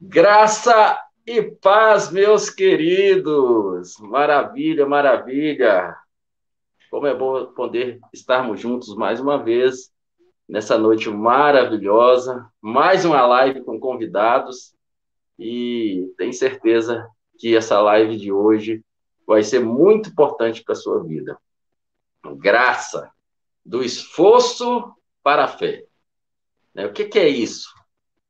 Graça e paz, meus queridos. Maravilha, maravilha. Como é bom poder estarmos juntos mais uma vez nessa noite maravilhosa. Mais uma live com convidados e tenho certeza que essa live de hoje vai ser muito importante para a sua vida. Graça do esforço para a fé. O que, que é isso?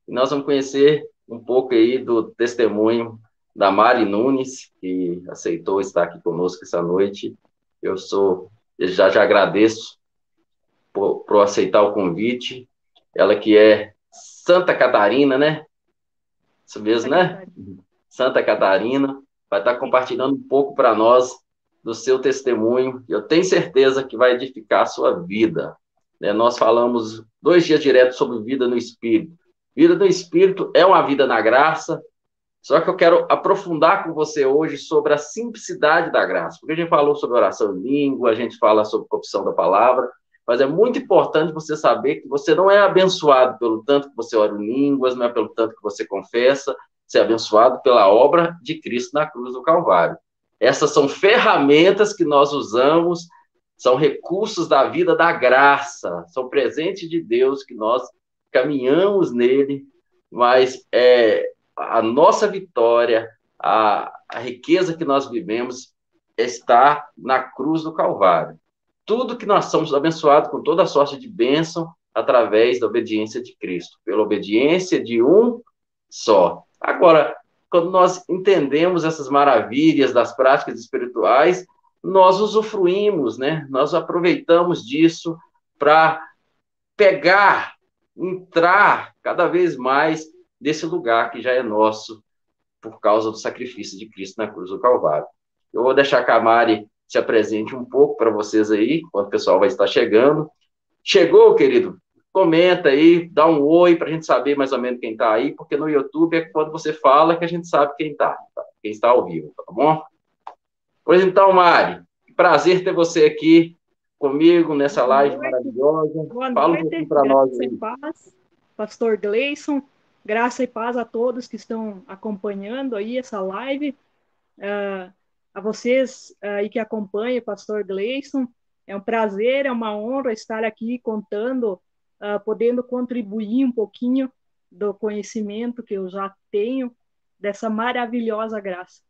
Nós vamos conhecer um pouco aí do testemunho da Mari Nunes, que aceitou estar aqui conosco essa noite. Eu sou, já já agradeço por, por aceitar o convite. Ela que é Santa Catarina, né? Isso mesmo, né? Santa Catarina, vai estar compartilhando um pouco para nós do seu testemunho. Eu tenho certeza que vai edificar a sua vida. Né? Nós falamos dois dias direto sobre vida no Espírito. Vida do Espírito é uma vida na graça, só que eu quero aprofundar com você hoje sobre a simplicidade da graça, porque a gente falou sobre oração em língua, a gente fala sobre opção da palavra, mas é muito importante você saber que você não é abençoado pelo tanto que você ora em línguas, não é pelo tanto que você confessa, você é abençoado pela obra de Cristo na cruz do Calvário. Essas são ferramentas que nós usamos, são recursos da vida da graça, são presentes de Deus que nós caminhamos nele, mas é, a nossa vitória, a, a riqueza que nós vivemos está na cruz do Calvário. Tudo que nós somos abençoados com toda sorte de bênção através da obediência de Cristo, pela obediência de um só. Agora, quando nós entendemos essas maravilhas das práticas espirituais, nós usufruímos, né? Nós aproveitamos disso para pegar entrar cada vez mais nesse lugar que já é nosso por causa do sacrifício de Cristo na cruz do Calvário. Eu vou deixar que a Mari se apresente um pouco para vocês aí, quando o pessoal vai estar chegando. Chegou, querido? Comenta aí, dá um oi para a gente saber mais ou menos quem está aí, porque no YouTube é quando você fala que a gente sabe quem está, tá? quem está ao vivo, tá bom? Pois então, Mari, prazer ter você aqui comigo nessa live maravilhosa. Boa Fala noite, um pouquinho para nós aí. Paz, Pastor Gleison, graça e paz a todos que estão acompanhando aí essa live. Uh, a vocês aí uh, que acompanham, Pastor Gleison, é um prazer, é uma honra estar aqui contando, uh, podendo contribuir um pouquinho do conhecimento que eu já tenho dessa maravilhosa graça.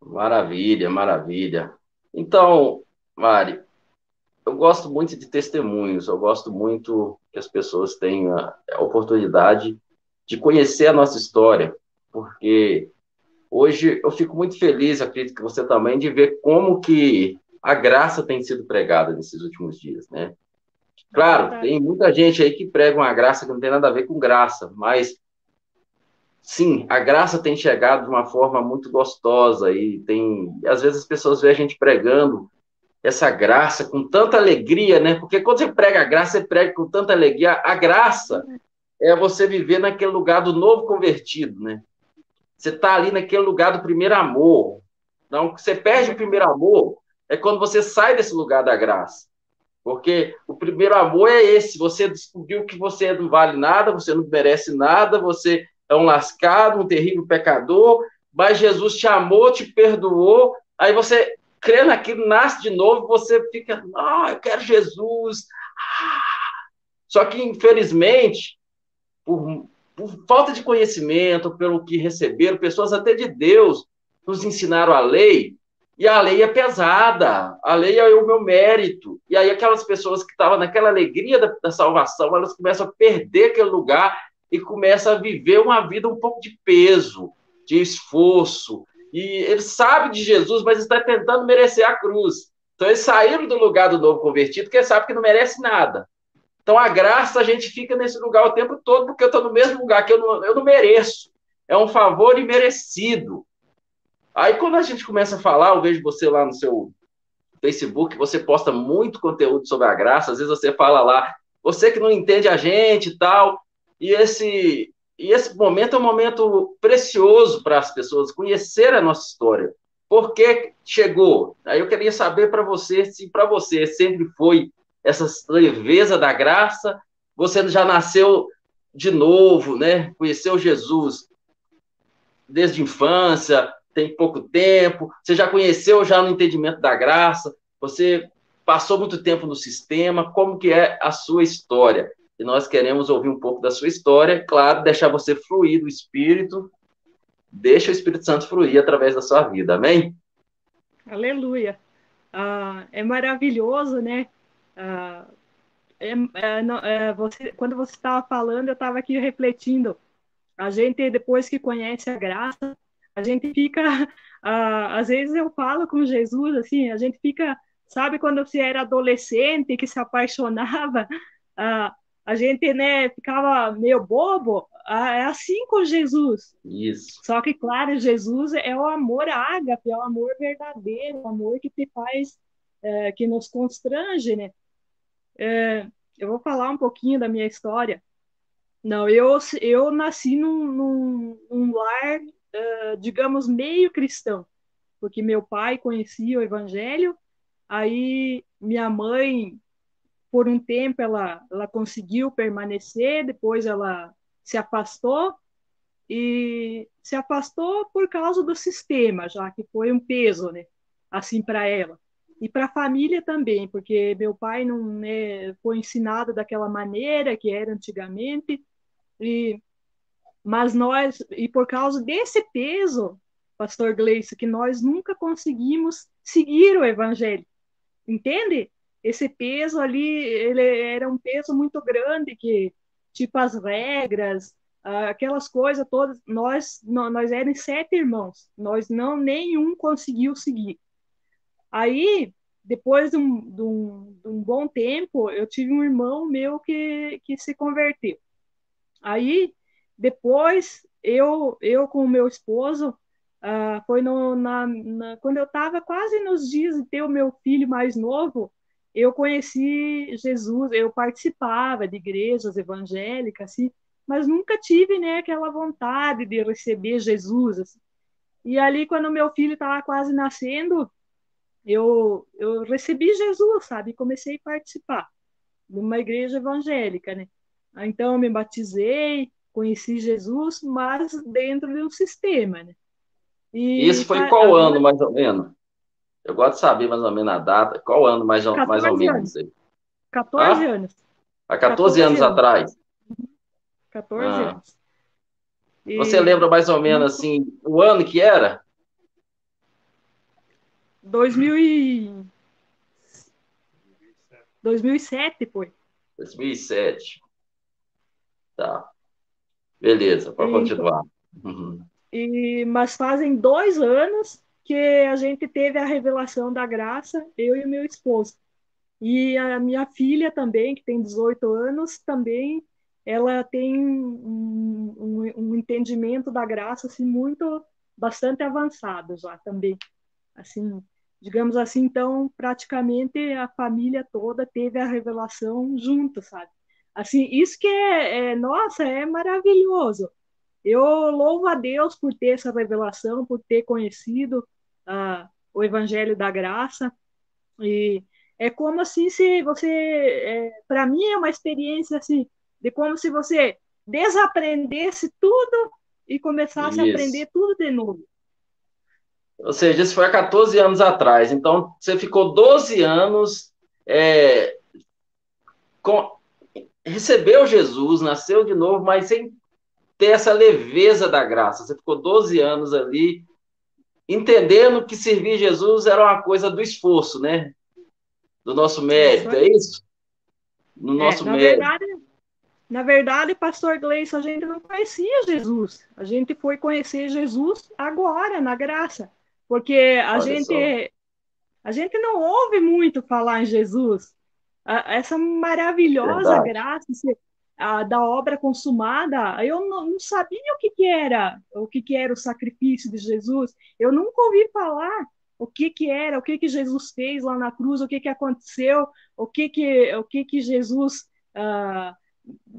Maravilha, maravilha. Então, Mari, eu gosto muito de testemunhos, eu gosto muito que as pessoas tenham a oportunidade de conhecer a nossa história, porque hoje eu fico muito feliz, acredito que você também, de ver como que a graça tem sido pregada nesses últimos dias, né? Claro, tem muita gente aí que prega uma graça que não tem nada a ver com graça, mas sim, a graça tem chegado de uma forma muito gostosa e tem, às vezes as pessoas veem a gente pregando essa graça com tanta alegria, né? Porque quando você prega a graça, você prega com tanta alegria. A graça é você viver naquele lugar do novo convertido, né? Você está ali naquele lugar do primeiro amor. Então, você perde o primeiro amor é quando você sai desse lugar da graça. Porque o primeiro amor é esse, você descobriu que você não vale nada, você não merece nada, você é um lascado, um terrível pecador, mas Jesus te amou, te perdoou, aí você crê naquilo, nasce de novo, você fica, ah, eu quero Jesus. Só que, infelizmente, por, por falta de conhecimento, pelo que receberam, pessoas até de Deus nos ensinaram a lei, e a lei é pesada, a lei é o meu mérito. E aí aquelas pessoas que estavam naquela alegria da, da salvação, elas começam a perder aquele lugar e começa a viver uma vida um pouco de peso, de esforço. E ele sabe de Jesus, mas está tentando merecer a cruz. Então eles saíram do lugar do novo convertido, porque sabe que não merece nada. Então a graça a gente fica nesse lugar o tempo todo, porque eu estou no mesmo lugar que eu não, eu não mereço. É um favor imerecido. Aí quando a gente começa a falar, eu vejo você lá no seu Facebook, você posta muito conteúdo sobre a graça, às vezes você fala lá, você que não entende a gente e tal, e esse, e esse momento é um momento precioso para as pessoas conhecer a nossa história. Por que chegou? Aí eu queria saber para você se para você sempre foi essa leveza da graça, você já nasceu de novo, né? Conheceu Jesus desde infância, tem pouco tempo, você já conheceu já no entendimento da graça, você passou muito tempo no sistema, como que é a sua história? E nós queremos ouvir um pouco da sua história, claro, deixar você fluir do Espírito, deixa o Espírito Santo fluir através da sua vida, amém? Aleluia. Ah, é maravilhoso, né? Ah, é, é, não, é, você, quando você estava falando, eu estava aqui refletindo. A gente, depois que conhece a graça, a gente fica. Ah, às vezes eu falo com Jesus, assim, a gente fica. Sabe quando você era adolescente que se apaixonava? Ah, a gente né, ficava meio bobo, ah, é assim com Jesus. Isso. Só que, claro, Jesus é o amor ágape, é o amor verdadeiro, o amor que te faz, é, que nos constrange, né? É, eu vou falar um pouquinho da minha história. Não, eu, eu nasci num, num, num lar, uh, digamos, meio cristão, porque meu pai conhecia o evangelho, aí minha mãe por um tempo ela, ela conseguiu permanecer, depois ela se afastou e se afastou por causa do sistema, já que foi um peso, né, assim para ela e para a família também, porque meu pai não né, foi ensinado daquela maneira que era antigamente e mas nós e por causa desse peso, Pastor Gleice, que nós nunca conseguimos seguir o Evangelho, entende? Esse peso ali, ele era um peso muito grande que, tipo, as regras, aquelas coisas todas, nós, nós éramos sete irmãos, nós não, nenhum conseguiu seguir. Aí, depois de um, de um, de um bom tempo, eu tive um irmão meu que, que se converteu. Aí, depois, eu, eu com o meu esposo, uh, foi no, na, na, quando eu estava quase nos dias de ter o meu filho mais novo, eu conheci Jesus, eu participava de igrejas evangélicas, assim, mas nunca tive né, aquela vontade de receber Jesus. Assim. E ali, quando meu filho estava quase nascendo, eu, eu recebi Jesus, sabe? Comecei a participar de uma igreja evangélica, né? Então, eu me batizei, conheci Jesus, mas dentro de um sistema, né? E Isso foi qual ano, mais ou menos? Eu gosto de saber mais ou menos a data. Qual ano mais, mais ou menos? Anos. 14 ah? anos. Há 14, 14 anos, anos, atrás? 14 ah. anos. E... Você lembra mais ou menos assim o ano que era? 2000 e... 2007, foi. 2007. Tá. Beleza, pode continuar. Uhum. E, mas fazem dois anos que a gente teve a revelação da graça, eu e meu esposo. E a minha filha também, que tem 18 anos, também ela tem um, um, um entendimento da graça assim muito bastante avançado já também. Assim, digamos assim, então praticamente a família toda teve a revelação junto, sabe? Assim, isso que é, é nossa, é maravilhoso. Eu louvo a Deus por ter essa revelação, por ter conhecido o Evangelho da Graça. E é como assim se você, é, para mim é uma experiência assim de como se você desaprendesse tudo e começasse isso. a aprender tudo de novo. Ou seja, isso foi há 14 anos atrás. Então, você ficou 12 anos é, com, recebeu Jesus, nasceu de novo, mas sem ter essa leveza da graça. Você ficou 12 anos ali, entendendo que servir Jesus era uma coisa do esforço, né? Do nosso mérito, é isso? No nosso é, na mérito. Verdade, na verdade, pastor Gleison, a gente não conhecia Jesus. A gente foi conhecer Jesus agora, na graça. Porque a Olha gente só. a gente não ouve muito falar em Jesus. Essa maravilhosa verdade. graça, a, da obra consumada, eu não, não, sabia o que, que era, o que, que era o sacrifício de Jesus. Eu nunca ouvi falar o que, que era, o que, que Jesus fez lá na cruz, o que, que aconteceu, o que, que, o que, que Jesus. Ah,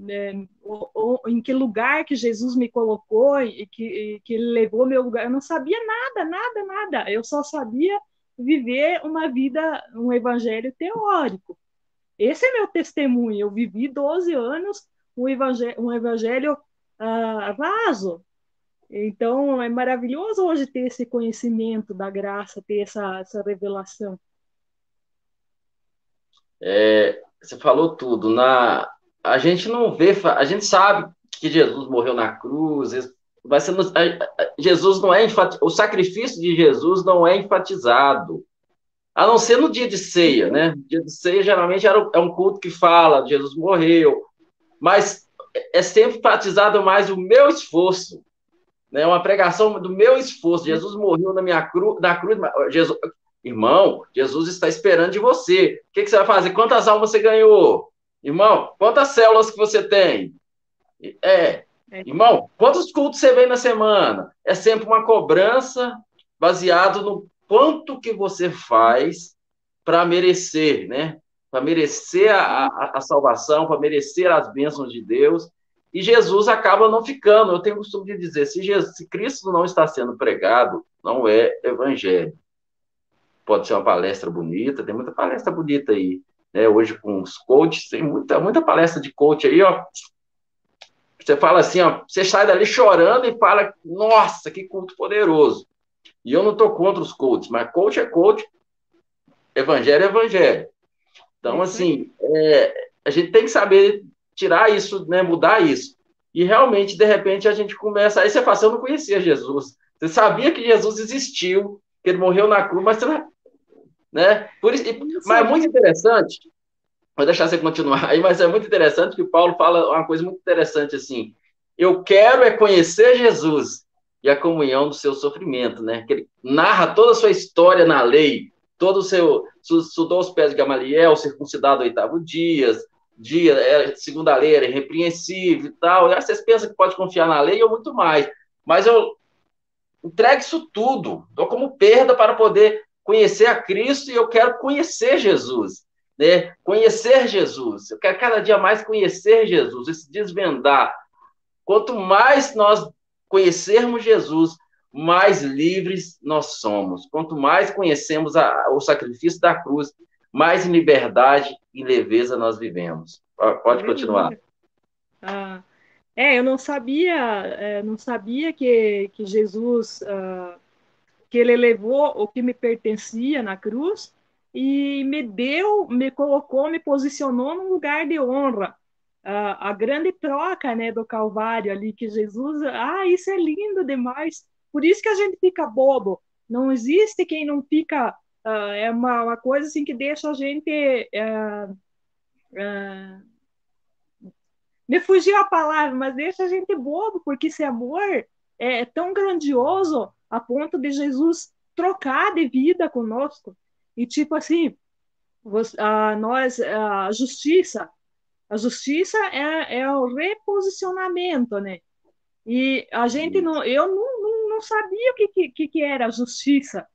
é, o, o, em que lugar que Jesus me colocou e que, e que ele levou meu lugar. Eu não sabia nada, nada, nada. Eu só sabia viver uma vida, um evangelho teórico. Esse é meu testemunho. Eu vivi 12 anos um evangelho, um evangelho uh. Então, é maravilhoso hoje ter esse conhecimento da graça, ter essa, essa revelação. É, você falou tudo. Na, a gente não vê, a gente sabe que Jesus morreu na cruz, vai ser, Jesus não é o sacrifício de Jesus não é enfatizado, a não ser no dia de ceia, né? dia de ceia geralmente era, é um culto que fala Jesus morreu, mas é sempre enfatizado mais o meu esforço, né? Uma pregação do meu esforço. Jesus morreu na minha cruz, na cruz. Jesus, irmão, Jesus está esperando de você. O que, que você vai fazer? Quantas almas você ganhou? Irmão, quantas células que você tem? É, é. Irmão, quantos cultos você vem na semana? É sempre uma cobrança baseado no quanto que você faz para merecer, né? Para merecer a, a, a salvação, para merecer as bênçãos de Deus. E Jesus acaba não ficando. Eu tenho o costume de dizer: se, Jesus, se Cristo não está sendo pregado, não é evangelho. Pode ser uma palestra bonita, tem muita palestra bonita aí. Né? Hoje, com os coaches, tem muita, muita palestra de coach aí, ó. Você fala assim, ó, você sai dali chorando e fala, nossa, que culto poderoso. E eu não estou contra os coaches, mas coach é coach, evangelho é evangelho. Então, assim, é, a gente tem que saber tirar isso, né, mudar isso. E realmente, de repente, a gente começa. Aí você fala assim, eu não conhecia Jesus. Você sabia que Jesus existiu, que ele morreu na cruz, mas você não. Né? Por isso, mas é muito interessante Vou deixar você continuar aí, mas é muito interessante que o Paulo fala uma coisa muito interessante assim. Eu quero é conhecer Jesus e a comunhão do seu sofrimento, né? Que ele narra toda a sua história na lei, todo o seu estudou os pés de Gamaliel, circuncidado oitavo dia, dia é, segundo a lei era irrepreensível e tal. E aí vocês pensam que pode confiar na lei ou muito mais, mas eu entrego isso tudo, dou como perda para poder conhecer a Cristo e eu quero conhecer Jesus né? Conhecer Jesus. Eu quero cada dia mais conhecer Jesus, esse desvendar. Quanto mais nós conhecermos Jesus, mais livres nós somos. Quanto mais conhecemos a, o sacrifício da cruz, mais em liberdade e leveza nós vivemos. Pode continuar. Ah, é, eu não sabia, é, não sabia que, que Jesus, ah, que ele levou o que me pertencia na cruz e me deu, me colocou, me posicionou num lugar de honra. Uh, a grande troca né, do Calvário ali, que Jesus, ah, isso é lindo demais. Por isso que a gente fica bobo. Não existe quem não fica, uh, é uma, uma coisa assim que deixa a gente. Uh, me fugiu a palavra, mas deixa a gente bobo, porque esse amor é tão grandioso a ponto de Jesus trocar de vida conosco. E tipo assim, você, a, nós, a justiça, a justiça é, é o reposicionamento, né? E a gente não, eu não, não, não sabia o que, que, que era justiça,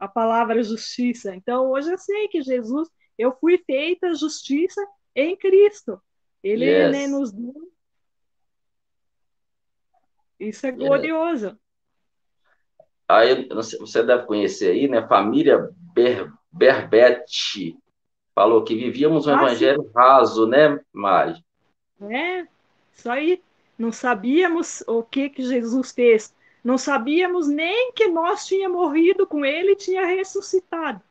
a palavra justiça. Então hoje eu sei que Jesus, eu fui feita justiça em Cristo. Ele yes. né, nos deu. Isso é glorioso. Aí você deve conhecer aí, né? Família Ber, Berbete falou que vivíamos um ah, evangelho sim. raso, né, Mari? É, isso aí. Não sabíamos o que, que Jesus fez. Não sabíamos nem que nós tínhamos morrido com ele e tinha ressuscitado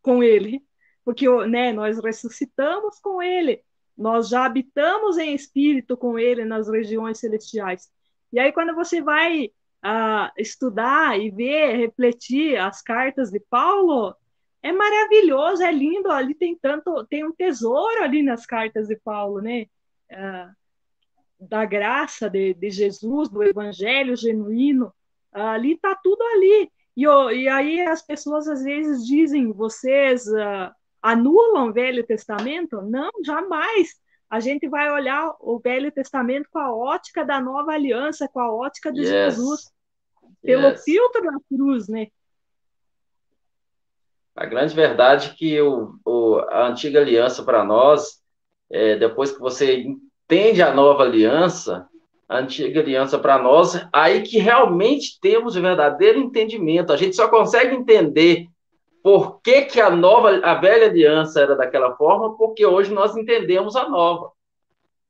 com ele. Porque né, nós ressuscitamos com ele. Nós já habitamos em espírito com ele nas regiões celestiais. E aí, quando você vai uh, estudar e ver, refletir as cartas de Paulo, é maravilhoso, é lindo. Ali tem tanto, tem um tesouro ali nas cartas de Paulo, né? Uh, da graça de, de, Jesus, do Evangelho genuíno. Ali está tudo ali. E, e, aí as pessoas às vezes dizem: vocês uh, anulam o Velho Testamento? Não, jamais. A gente vai olhar o Velho Testamento com a ótica da nova aliança, com a ótica de yes. Jesus, pelo yes. filtro da cruz, né? A grande verdade é que o, o, a antiga aliança para nós, é, depois que você entende a nova aliança, a antiga aliança para nós, aí que realmente temos o verdadeiro entendimento. A gente só consegue entender por que, que a nova, a velha aliança era daquela forma, porque hoje nós entendemos a nova.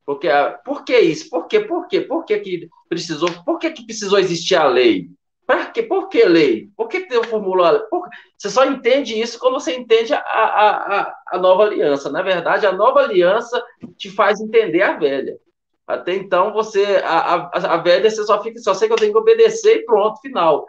Porque, por que isso? Por quê? Por quê? Por que, que precisou? Por que, que precisou existir a lei? Por que, por que lei? Por que formulou a lei? Por... Você só entende isso quando você entende a, a, a, a nova aliança. Na verdade, a nova aliança te faz entender a velha. Até então, você a, a, a velha, você só fica, só sei que eu tenho que obedecer e pronto, final.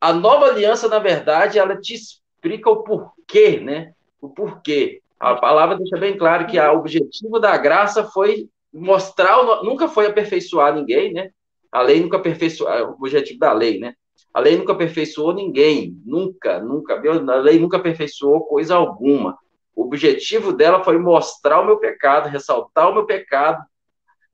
A nova aliança, na verdade, ela te explica o porquê, né? O porquê. A palavra deixa bem claro que o objetivo da graça foi mostrar, nunca foi aperfeiçoar ninguém, né? A lei nunca aperfeiçoou, é o objetivo da lei, né? A lei nunca aperfeiçoou ninguém, nunca, nunca, a lei nunca aperfeiçoou coisa alguma. O objetivo dela foi mostrar o meu pecado, ressaltar o meu pecado,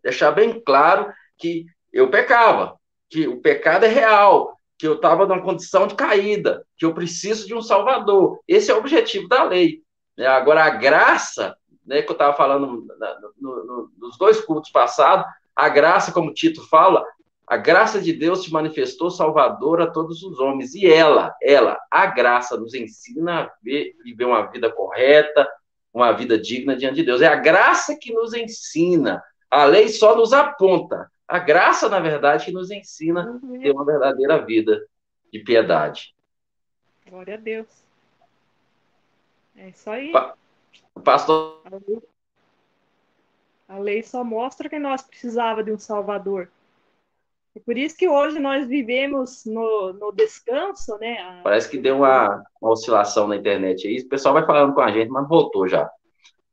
deixar bem claro que eu pecava, que o pecado é real, que eu estava numa condição de caída, que eu preciso de um Salvador. Esse é o objetivo da lei. Né? Agora, a graça, né, que eu estava falando no, no, nos dois cultos passados, a graça, como Tito fala, a graça de Deus se manifestou salvadora a todos os homens. E ela, ela, a graça, nos ensina a ver, viver uma vida correta, uma vida digna diante de Deus. É a graça que nos ensina. A lei só nos aponta. A graça, na verdade, que nos ensina a ter uma verdadeira vida de piedade. Glória a Deus. É isso aí. O pastor. A lei só mostra que nós precisava de um Salvador. É por isso que hoje nós vivemos no, no descanso, né? A... Parece que deu uma, uma, oscilação na internet aí. O pessoal vai falando com a gente, mas voltou já.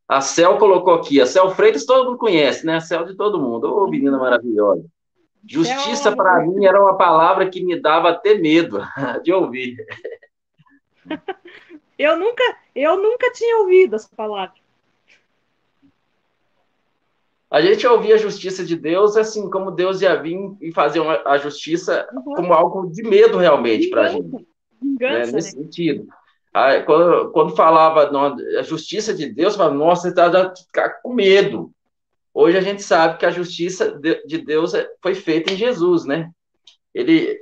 A Cel colocou aqui. A Cel Freitas todo mundo conhece, né? A Cel de todo mundo. Ô, oh, menina maravilhosa. Justiça, para mim, era uma palavra que me dava até medo de ouvir. Eu nunca, eu nunca tinha ouvido essa palavra. A gente ouvia a justiça de Deus assim, como Deus ia vir e fazer uma, a justiça uhum. como algo de medo realmente para a gente. Vingança, né? Nesse né? sentido. Aí, quando, quando falava não, a justiça de Deus, falava, nossa, você está ficar com medo. Hoje a gente sabe que a justiça de Deus é, foi feita em Jesus, né? Ele,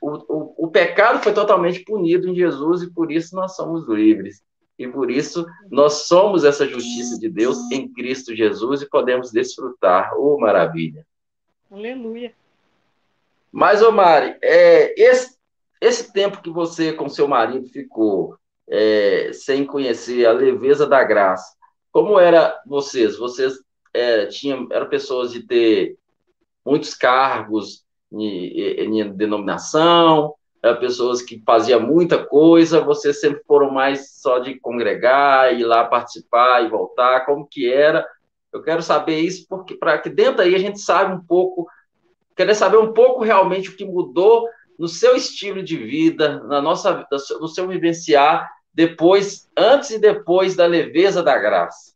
o, o, o pecado foi totalmente punido em Jesus e por isso nós somos livres. E por isso nós somos essa justiça de Deus em Cristo Jesus e podemos desfrutar. Oh, maravilha! Aleluia! Mas, ô Mari, é, esse, esse tempo que você com seu marido ficou é, sem conhecer a leveza da graça, como era vocês? Vocês é, tinham, eram pessoas de ter muitos cargos, em, denominação, é, pessoas que faziam muita coisa, vocês sempre foram mais só de congregar, ir lá participar e voltar, como que era? Eu quero saber isso, porque para que dentro aí a gente sabe um pouco, querer saber um pouco realmente o que mudou no seu estilo de vida, na nossa, no seu vivenciar, depois, antes e depois da leveza da graça.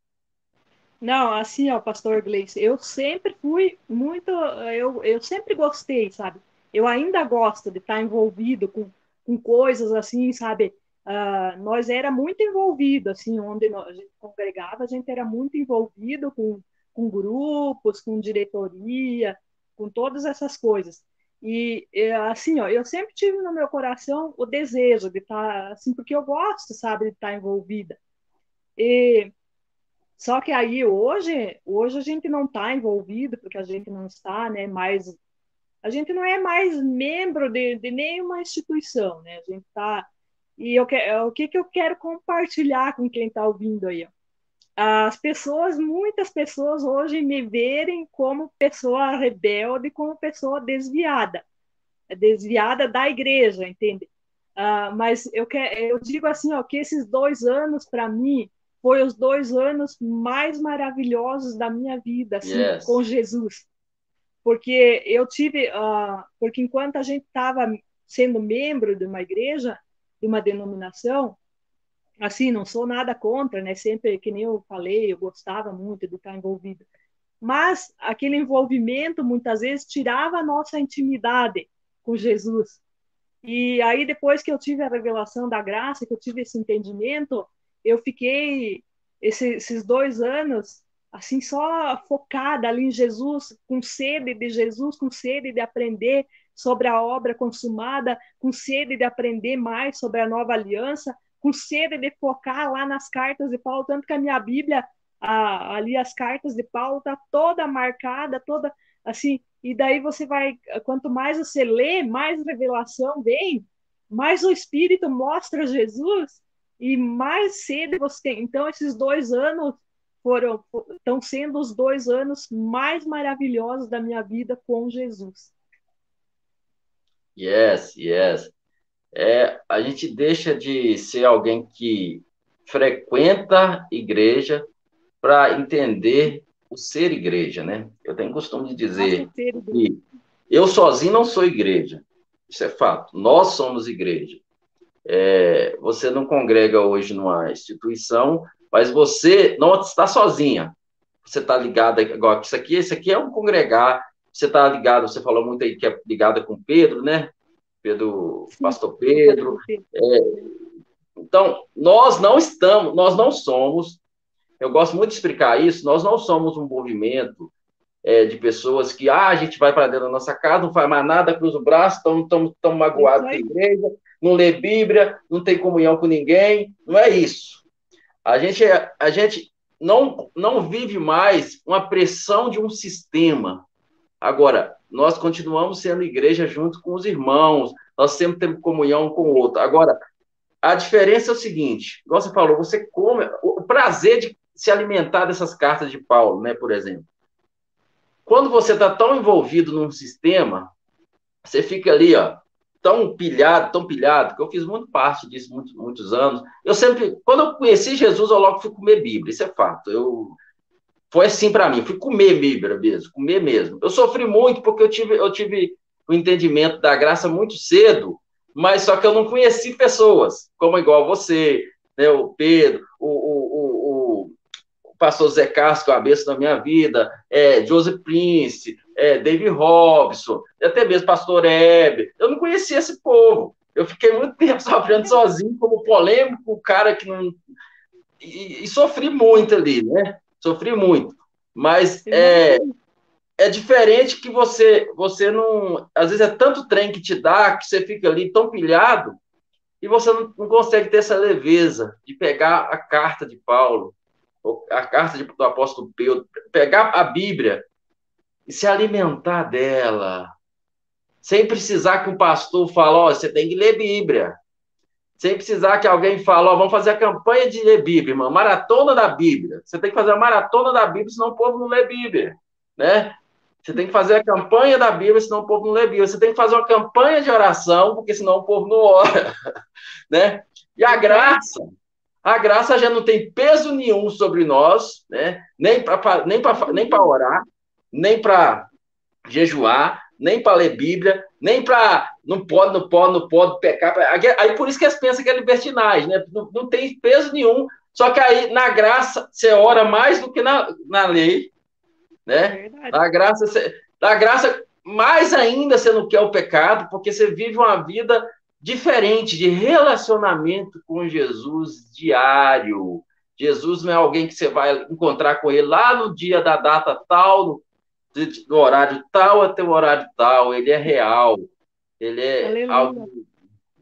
Não, assim, ó, pastor Gleice, eu sempre fui muito, eu, eu sempre gostei, sabe? Eu ainda gosto de estar envolvido com, com coisas assim, sabe? Uh, nós era muito envolvido, assim, onde nós, a gente congregava, a gente era muito envolvido com, com grupos, com diretoria, com todas essas coisas. E, assim, ó, eu sempre tive no meu coração o desejo de estar, assim, porque eu gosto, sabe, de estar envolvida. E só que aí hoje, hoje a gente não está envolvido, porque a gente não está, né, mais a gente não é mais membro de, de nenhuma instituição, né? A gente está e eu que, o que, que eu quero compartilhar com quem está ouvindo aí? As pessoas, muitas pessoas hoje me verem como pessoa rebelde, como pessoa desviada, desviada da igreja, entende? Uh, mas eu, que, eu digo assim, ó, que esses dois anos para mim foi os dois anos mais maravilhosos da minha vida, assim, yes. com Jesus. Porque eu tive, uh, porque enquanto a gente estava sendo membro de uma igreja, de uma denominação, assim, não sou nada contra, né? Sempre, que nem eu falei, eu gostava muito de estar envolvido. Mas aquele envolvimento, muitas vezes, tirava a nossa intimidade com Jesus. E aí, depois que eu tive a revelação da graça, que eu tive esse entendimento, eu fiquei esse, esses dois anos assim só focada ali em Jesus, com sede de Jesus, com sede de aprender sobre a obra consumada, com sede de aprender mais sobre a nova aliança, com sede de focar lá nas cartas de Paulo, tanto que a minha Bíblia, a, ali as cartas de Paulo tá toda marcada, toda assim, e daí você vai, quanto mais você lê, mais revelação vem, mais o Espírito mostra Jesus e mais cedo você tem. Então, esses dois anos foram estão sendo os dois anos mais maravilhosos da minha vida com Jesus. Yes, yes. É, a gente deixa de ser alguém que frequenta igreja para entender o ser igreja, né? Eu tenho costume de dizer que eu sozinho não sou igreja. Isso é fato. Nós somos igreja. É, você não congrega hoje numa instituição, mas você não está sozinha. Você está ligada agora. Isso aqui, isso aqui é um congregar. Você está ligado. Você falou muito aí que é ligada com Pedro, né? Pedro, Sim. Pastor Pedro. É, então, nós não estamos, nós não somos. Eu gosto muito de explicar isso. Nós não somos um movimento é, de pessoas que ah, a gente vai para dentro da nossa casa, não faz mais nada, cruza o braço, estão magoados com a igreja, não lê Bíblia, não tem comunhão com ninguém. Não é isso. A gente, a gente não, não vive mais uma pressão de um sistema. Agora, nós continuamos sendo igreja junto com os irmãos, nós sempre temos comunhão com o outro. Agora, a diferença é o seguinte: você falou, você come o prazer de se alimentar dessas cartas de Paulo, né, por exemplo. Quando você está tão envolvido num sistema, você fica ali, ó, tão pilhado, tão pilhado, que eu fiz muito parte disso muitos, muitos anos. Eu sempre, quando eu conheci Jesus, eu logo fui comer Bíblia, isso é fato. Eu foi assim para mim, fui comer Bíblia mesmo, comer mesmo. Eu sofri muito porque eu tive, eu tive o entendimento da graça muito cedo, mas só que eu não conheci pessoas como igual você, né, o Pedro, o, o, o pastor Zé Castro, a bênção da minha vida, é, Joseph Prince, é, David Robson, até mesmo pastor Hebe. Eu não conhecia esse povo. Eu fiquei muito tempo sofrendo sozinho, como polêmico, o cara que não. E, e, sofri muito ali, né? Sofri muito. Mas é, é diferente que você você não. Às vezes é tanto trem que te dá que você fica ali tão pilhado e você não, não consegue ter essa leveza de pegar a carta de Paulo, a carta do apóstolo Pedro, pegar a Bíblia e se alimentar dela, sem precisar que o pastor fale, ó, oh, você tem que ler Bíblia. Sem precisar que alguém fale, ó, oh, vamos fazer a campanha de ler Bíblia, irmão, maratona da Bíblia. Você tem que fazer a maratona da Bíblia, senão o povo não lê Bíblia, né? Você tem que fazer a campanha da Bíblia, senão o povo não lê Bíblia. Você tem que fazer uma campanha de oração, porque senão o povo não ora, né? E a graça, a graça já não tem peso nenhum sobre nós, né? Nem para nem nem orar, nem para jejuar, nem para ler Bíblia, nem para não pode, não pode, não pode pecar. Aí por isso que eles pensam que é libertinagem, né? Não, não tem peso nenhum. Só que aí na graça você ora mais do que na, na lei, né? É na graça, você, na graça mais ainda você não quer o pecado, porque você vive uma vida diferente de relacionamento com Jesus diário. Jesus não é alguém que você vai encontrar com ele lá no dia da data tal, no do horário tal até o horário tal, ele é real, ele é Aleluia. algo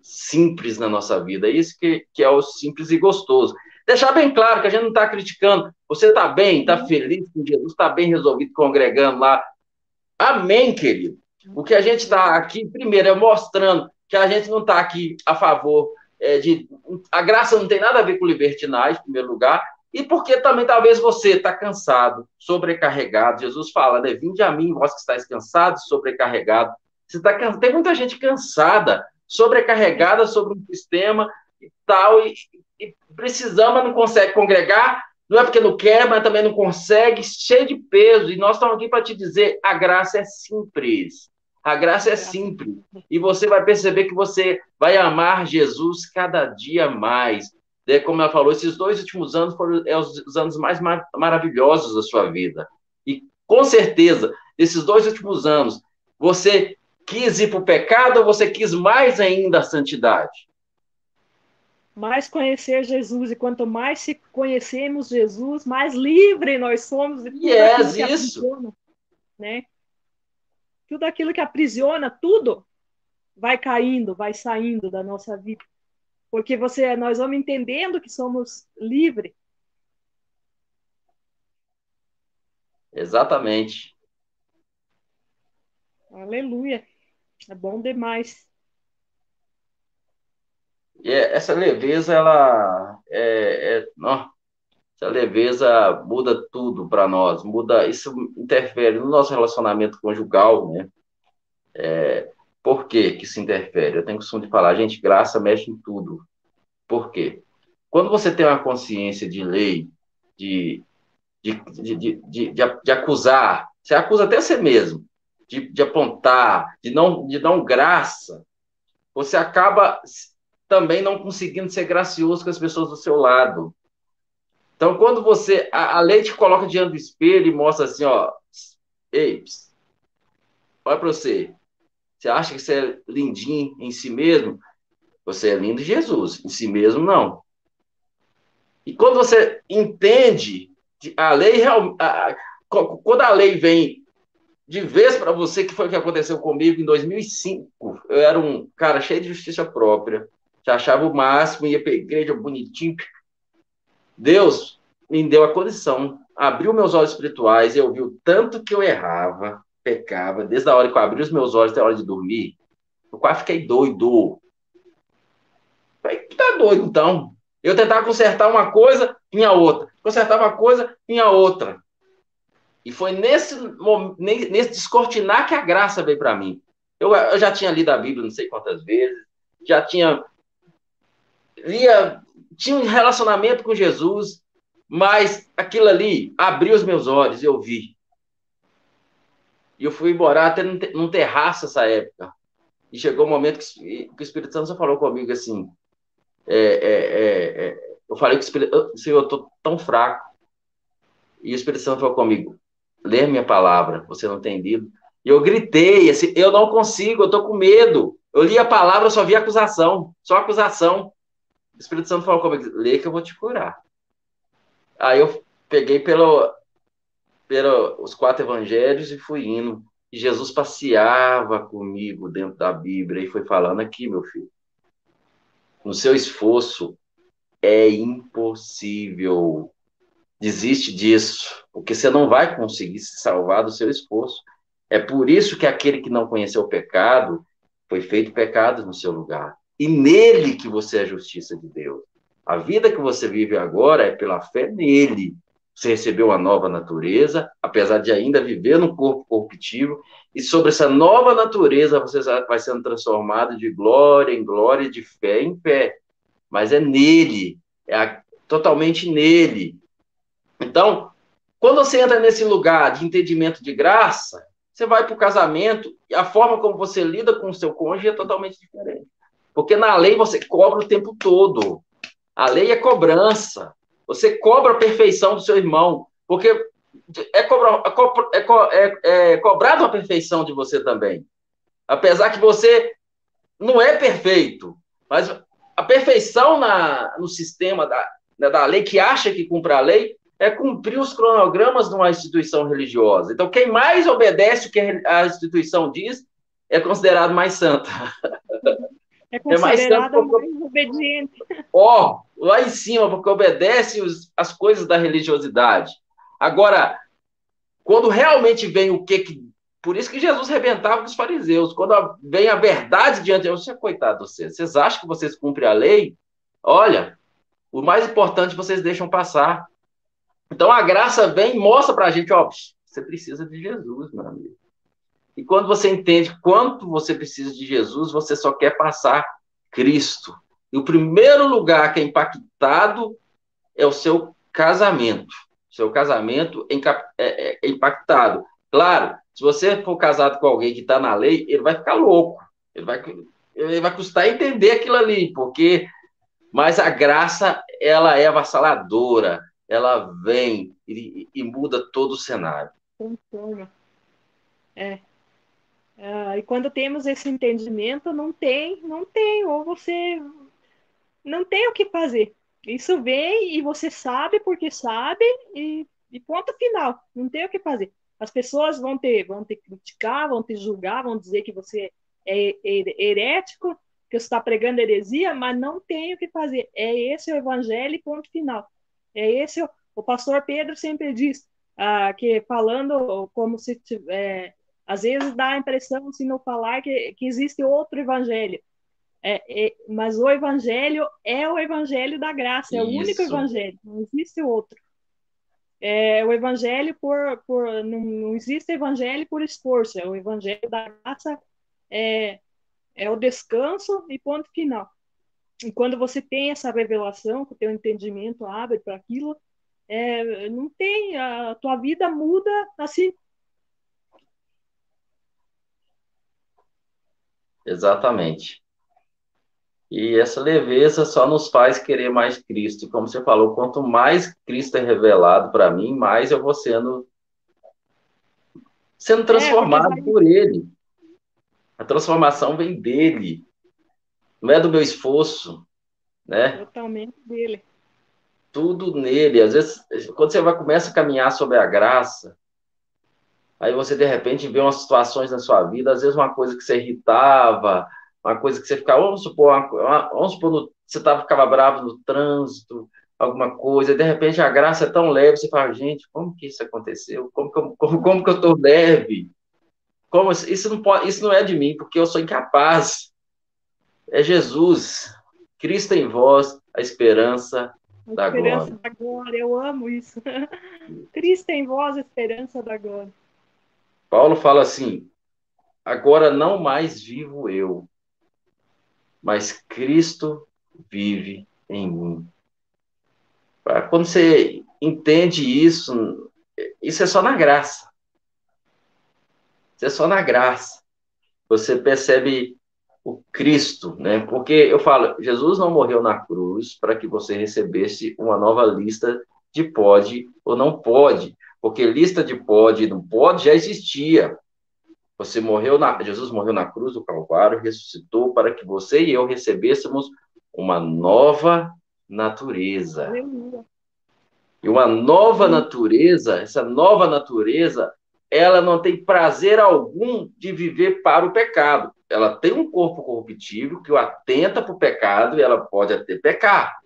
simples na nossa vida, isso que, que é o simples e gostoso. Deixar bem claro que a gente não está criticando, você está bem, está uhum. feliz com Jesus, está bem resolvido congregando lá. Amém, querido. O que a gente está aqui, primeiro, é mostrando que a gente não está aqui a favor é, de. A graça não tem nada a ver com libertinagem, em primeiro lugar, e porque também talvez você está cansado, sobrecarregado. Jesus fala, né? Vinde a mim, vós que estáis cansados, sobrecarregados. Você tá can... Tem muita gente cansada, sobrecarregada sobre um sistema e tal, e, e precisamos, mas não consegue congregar. Não é porque não quer, mas também não consegue, cheio de peso. E nós estamos aqui para te dizer: a graça é simples. A graça é simples. E você vai perceber que você vai amar Jesus cada dia mais né, como ela falou, esses dois últimos anos foram é, os, os anos mais mar maravilhosos da sua vida. E com certeza, esses dois últimos anos, você quis ir para o pecado ou você quis mais ainda a santidade? Mais conhecer Jesus, e quanto mais se conhecemos Jesus, mais livre nós somos. E yes, isso. Aprisiona, né? Tudo aquilo que aprisiona, tudo vai caindo, vai saindo da nossa vida porque você, nós vamos entendendo que somos livres. Exatamente. Aleluia. É bom demais. E é, essa leveza, ela é, é não, essa leveza muda tudo para nós, muda, isso interfere no nosso relacionamento conjugal, né? É, por que que se interfere? Eu tenho costume de falar, gente, graça mexe em tudo. Por quê? Quando você tem uma consciência de lei, de, de, de, de acusar, você acusa até você mesmo, de, de apontar, de não, de não graça, você acaba também não conseguindo ser gracioso com as pessoas do seu lado. Então, quando você. A, a lei te coloca diante do espelho e mostra assim, ó. Ei, olha para você. Você acha que você é lindinho em si mesmo? Você é lindo em Jesus. Em si mesmo, não. E quando você entende a lei, a, quando a lei vem de vez para você, que foi o que aconteceu comigo em 2005, eu era um cara cheio de justiça própria, já achava o máximo, ia para a igreja bonitinho, Deus me deu a condição, abriu meus olhos espirituais eu vi o tanto que eu errava, pecava, desde a hora que eu abri os meus olhos até a hora de dormir, eu quase fiquei doido. Falei, tá doido então? Eu tentava consertar uma coisa, vinha outra. Consertava uma coisa, vinha outra. E foi nesse, nesse descortinar que a graça veio para mim. Eu, eu já tinha lido a Bíblia não sei quantas vezes, já tinha lia tinha um relacionamento com Jesus, mas aquilo ali abriu os meus olhos eu vi. E eu fui morar até num terraço essa época. E chegou o um momento que, o Espírito Santo só falou comigo assim. É, é, é, é eu falei que o Espírito, Senhor, eu estou tão fraco. E o Espírito Santo falou comigo: lê minha palavra, você não tem lido. E eu gritei, assim, eu não consigo, eu estou com medo. Eu li a palavra, eu só vi acusação, só acusação. Espírito Santo falou comigo, lê que eu vou te curar. Aí eu peguei pelo, pelo os quatro evangelhos e fui indo. E Jesus passeava comigo dentro da Bíblia e foi falando aqui, meu filho. No seu esforço é impossível. Desiste disso, porque você não vai conseguir se salvar do seu esforço. É por isso que aquele que não conheceu o pecado foi feito pecado no seu lugar e nele que você é a justiça de Deus. A vida que você vive agora é pela fé nele. Você recebeu uma nova natureza, apesar de ainda viver no corpo corruptível, e sobre essa nova natureza você vai sendo transformado de glória em glória, de fé em fé. Mas é nele, é a, totalmente nele. Então, quando você entra nesse lugar de entendimento de graça, você vai para o casamento e a forma como você lida com o seu cônjuge é totalmente diferente. Porque na lei você cobra o tempo todo. A lei é cobrança. Você cobra a perfeição do seu irmão. Porque é, cobra, é, é, é, é cobrado a perfeição de você também. Apesar que você não é perfeito. Mas a perfeição na, no sistema da, da lei, que acha que cumpre a lei, é cumprir os cronogramas de uma instituição religiosa. Então, quem mais obedece o que a instituição diz é considerado mais santo. É considerada é mais, mais obediente. Ó, oh, lá em cima, porque obedece os, as coisas da religiosidade. Agora, quando realmente vem o que que. Por isso que Jesus rebentava com os fariseus. Quando vem a verdade diante de você, coitado de vocês, vocês acham que vocês cumprem a lei? Olha, o mais importante vocês deixam passar. Então a graça vem e mostra para a gente, ó, você precisa de Jesus, meu amigo. E quando você entende quanto você precisa de Jesus, você só quer passar Cristo. E o primeiro lugar que é impactado é o seu casamento. Seu casamento é, é, é impactado. Claro, se você for casado com alguém que está na lei, ele vai ficar louco. Ele vai, ele vai custar entender aquilo ali, porque. Mas a graça, ela é avassaladora. Ela vem e, e muda todo o cenário. É, Uh, e quando temos esse entendimento, não tem, não tem, ou você não tem o que fazer. Isso vem e você sabe porque sabe e, e ponto final. Não tem o que fazer. As pessoas vão ter, vão te criticar, vão te julgar, vão dizer que você é herético, que você está pregando heresia, mas não tem o que fazer. É esse o evangelho, ponto final. É esse o, o pastor Pedro sempre diz: ah, que falando como se é, às vezes dá a impressão, se não falar, que, que existe outro evangelho. É, é, mas o evangelho é o evangelho da graça, é o único evangelho, não existe outro. É, o evangelho por, por não, não, existe evangelho por esforço, é o evangelho da graça é, é o descanso e ponto final. E quando você tem essa revelação, que o teu entendimento abre para aquilo, é, não tem, a tua vida muda assim. Exatamente. E essa leveza só nos faz querer mais Cristo. Como você falou, quanto mais Cristo é revelado para mim, mais eu vou sendo sendo é, transformado é, por Ele. A transformação vem dele, não é do meu esforço, né? Totalmente dele. Tudo nele. Às vezes, quando você vai começa a caminhar sobre a graça, aí você de repente vê umas situações na sua vida, às vezes uma coisa que você irritava, uma coisa que você ficava, vamos supor, uma, vamos supor no, você tava, ficava bravo no trânsito, alguma coisa, e de repente a graça é tão leve, você fala, gente, como que isso aconteceu? Como que eu, como, como que eu tô leve? Como, isso, não pode, isso não é de mim, porque eu sou incapaz. É Jesus, Cristo em vós, a esperança a da esperança glória. da glória, eu amo isso. Cristo em vós, a esperança da glória. Paulo fala assim: agora não mais vivo eu, mas Cristo vive em mim. Quando você entende isso, isso é só na graça. Isso é só na graça. Você percebe o Cristo, né? Porque eu falo, Jesus não morreu na cruz para que você recebesse uma nova lista de pode ou não pode, porque lista de pode e não pode já existia. Você morreu na, Jesus morreu na cruz do Calvário, ressuscitou para que você e eu recebêssemos uma nova natureza. E uma nova natureza, essa nova natureza, ela não tem prazer algum de viver para o pecado. Ela tem um corpo corruptível que o atenta para o pecado e ela pode até pecar.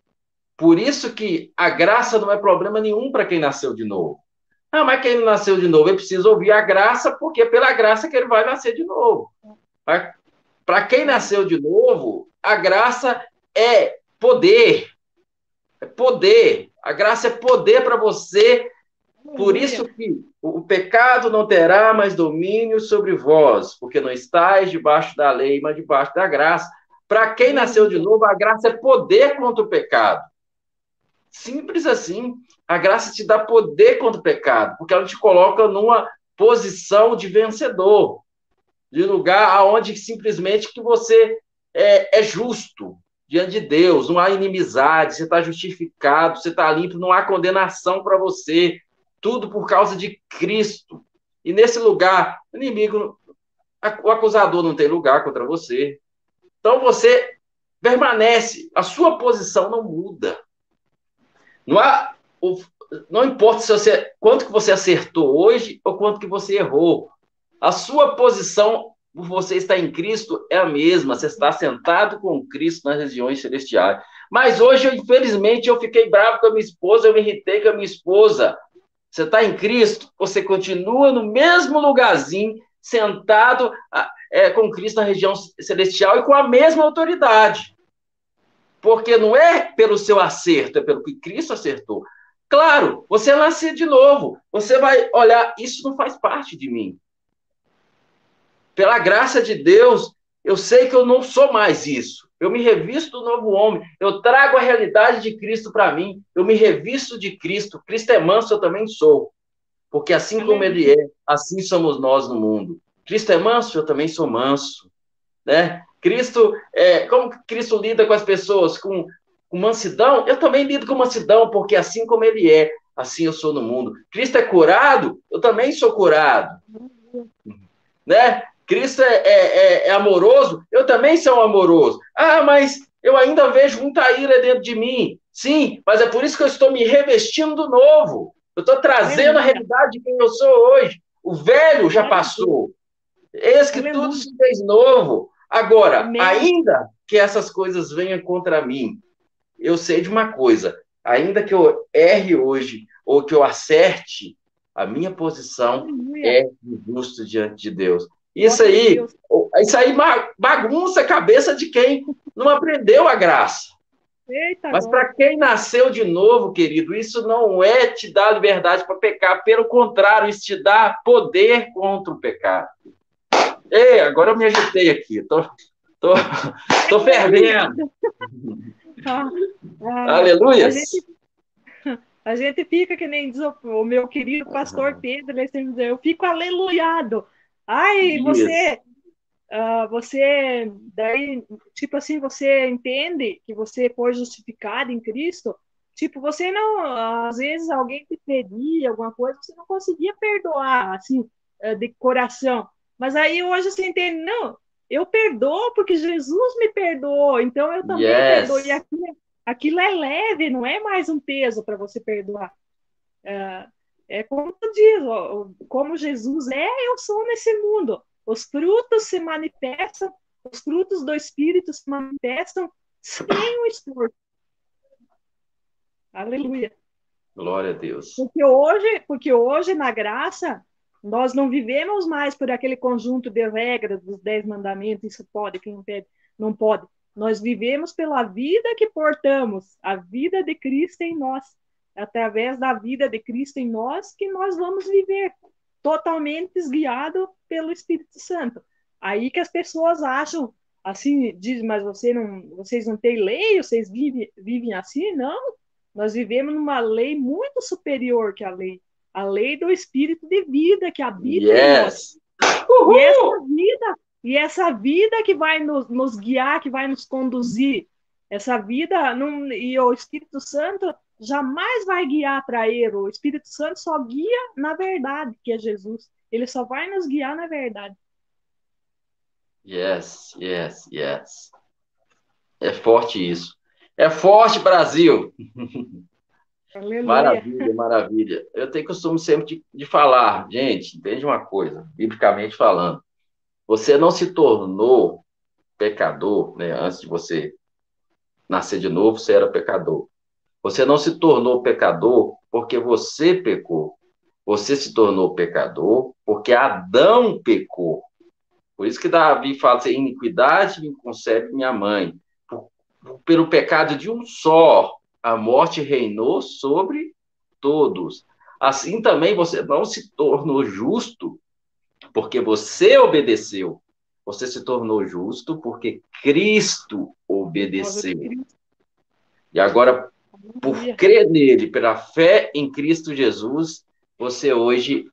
Por isso que a graça não é problema nenhum para quem nasceu de novo. Ah, mas quem não nasceu de novo, ele precisa ouvir a graça, porque é pela graça que ele vai nascer de novo. Para quem nasceu de novo, a graça é poder. É poder. A graça é poder para você. Por isso que o pecado não terá mais domínio sobre vós, porque não estáis debaixo da lei, mas debaixo da graça. Para quem nasceu de novo, a graça é poder contra o pecado. Simples assim. A graça te dá poder contra o pecado, porque ela te coloca numa posição de vencedor, de lugar aonde simplesmente que você é, é justo diante de Deus, não há inimizade, você está justificado, você está limpo, não há condenação para você, tudo por causa de Cristo. E nesse lugar, o inimigo, o acusador não tem lugar contra você. Então você permanece, a sua posição não muda. Não há não importa se você quanto que você acertou hoje ou quanto que você errou. A sua posição você estar em Cristo é a mesma. Você está sentado com Cristo nas regiões celestiais. Mas hoje, infelizmente, eu fiquei bravo com a minha esposa, eu me irritei com a minha esposa. Você está em Cristo, você continua no mesmo lugarzinho, sentado é, com Cristo na região celestial e com a mesma autoridade. Porque não é pelo seu acerto, é pelo que Cristo acertou. Claro, você nascer de novo. Você vai olhar, isso não faz parte de mim. Pela graça de Deus, eu sei que eu não sou mais isso. Eu me revisto do novo homem. Eu trago a realidade de Cristo para mim. Eu me revisto de Cristo. Cristo é manso, eu também sou. Porque assim como ele é, assim somos nós no mundo. Cristo é manso, eu também sou manso. Né? Cristo, é, como Cristo lida com as pessoas? Com com mansidão, eu também lido com mansidão, porque assim como ele é, assim eu sou no mundo. Cristo é curado, eu também sou curado. Né? Cristo é, é, é, é amoroso, eu também sou amoroso. Ah, mas eu ainda vejo muita ira dentro de mim. Sim, mas é por isso que eu estou me revestindo do novo. Eu estou trazendo a realidade de quem eu sou hoje. O velho já passou. Eis que tudo se fez novo. Agora, ainda que essas coisas venham contra mim, eu sei de uma coisa: ainda que eu erre hoje ou que eu acerte, A minha posição é justo diante de Deus. Isso aí, isso aí bagunça a cabeça de quem não aprendeu a graça. Eita, Mas para quem nasceu de novo, querido, isso não é te dar liberdade para pecar, pelo contrário, isso te dá poder contra o pecado. Ei, agora eu me agitei aqui, tô, tô, tô fervendo. Ah, ah, Aleluia. A gente, a gente fica que nem diz o, o meu querido pastor Pedro, ele sempre diz, eu fico aleluiado. Ai, você Uh, você daí tipo assim você entende que você foi justificado em Cristo tipo você não às vezes alguém te pedia alguma coisa você não conseguia perdoar assim eh, de coração mas aí hoje você entende não eu perdoo porque Jesus me perdoou então eu também yes. perdoo e aquilo, aquilo, é leve não é mais um peso para você perdoar uh, é como diz como Jesus é eu sou nesse mundo os frutos se manifestam, os frutos do Espírito se manifestam sem o esforço. Aleluia. Glória a Deus. Porque hoje, porque hoje na graça, nós não vivemos mais por aquele conjunto de regras dos dez mandamentos, isso pode, quem não pede, não pode. Nós vivemos pela vida que portamos, a vida de Cristo em nós. Através da vida de Cristo em nós que nós vamos viver totalmente guiado pelo Espírito Santo. Aí que as pessoas acham assim, diz, mas você não, vocês não têm lei, vocês vivem, vivem assim? Não, nós vivemos numa lei muito superior que a lei, a lei do Espírito de vida que habita yes. em nós. E essa vida, e essa vida que vai nos, nos guiar, que vai nos conduzir, essa vida, não, e o Espírito Santo jamais vai guiar para erro. O Espírito Santo só guia na verdade, que é Jesus. Ele só vai nos guiar na verdade. Yes, yes, yes. É forte isso. É forte, Brasil! Aleluia. Maravilha, maravilha. Eu tenho costume sempre de, de falar, gente, entende uma coisa, biblicamente falando. Você não se tornou pecador, né? Antes de você nascer de novo, você era pecador. Você não se tornou pecador porque você pecou. Você se tornou pecador porque Adão pecou. Por isso que Davi fala assim: iniquidade me concebe minha mãe. Por, pelo pecado de um só, a morte reinou sobre todos. Assim também você não se tornou justo porque você obedeceu. Você se tornou justo porque Cristo obedeceu. E agora, por crer nele, pela fé em Cristo Jesus, você hoje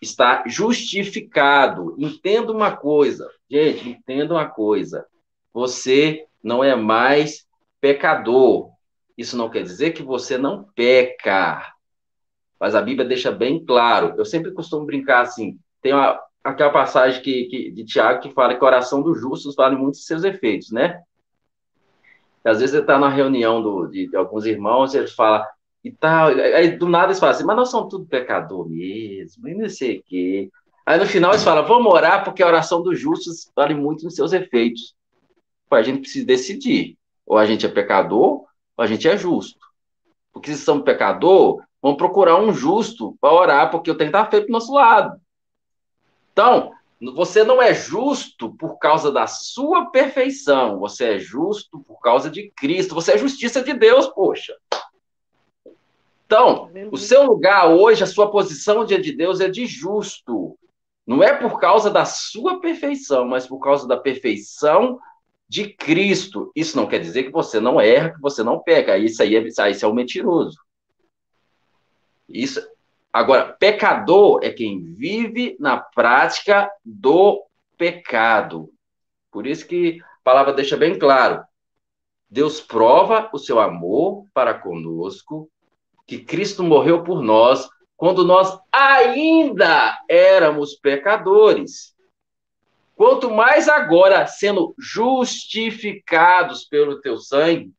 está justificado. Entenda uma coisa, gente, entenda uma coisa. Você não é mais pecador. Isso não quer dizer que você não peca. Mas a Bíblia deixa bem claro. Eu sempre costumo brincar assim. Tem uma, aquela passagem que, que, de Tiago que fala que a oração dos justos vale muito seus efeitos, né? Às vezes você está na reunião do, de, de, alguns irmãos e eles falam, e tal, aí do nada eles falam assim, mas nós somos tudo pecador mesmo, e não sei o quê. Aí no final eles falam, vamos orar porque a oração dos justos vale muito nos seus efeitos. Pô, a gente precisa decidir, ou a gente é pecador, a gente é justo. Porque se somos pecador, vamos procurar um justo para orar, porque eu tenho que estar feito do nosso lado. Então, você não é justo por causa da sua perfeição, você é justo por causa de Cristo, você é justiça de Deus, poxa. Então, o seu lugar hoje, a sua posição diante de Deus é de justo. Não é por causa da sua perfeição, mas por causa da perfeição de Cristo. Isso não quer dizer que você não erra, que você não peca. Isso aí é, isso é o mentiroso. Isso, Agora, pecador é quem vive na prática do pecado. Por isso que a palavra deixa bem claro. Deus prova o seu amor para conosco, que Cristo morreu por nós quando nós ainda éramos pecadores. Quanto mais agora sendo justificados pelo teu sangue,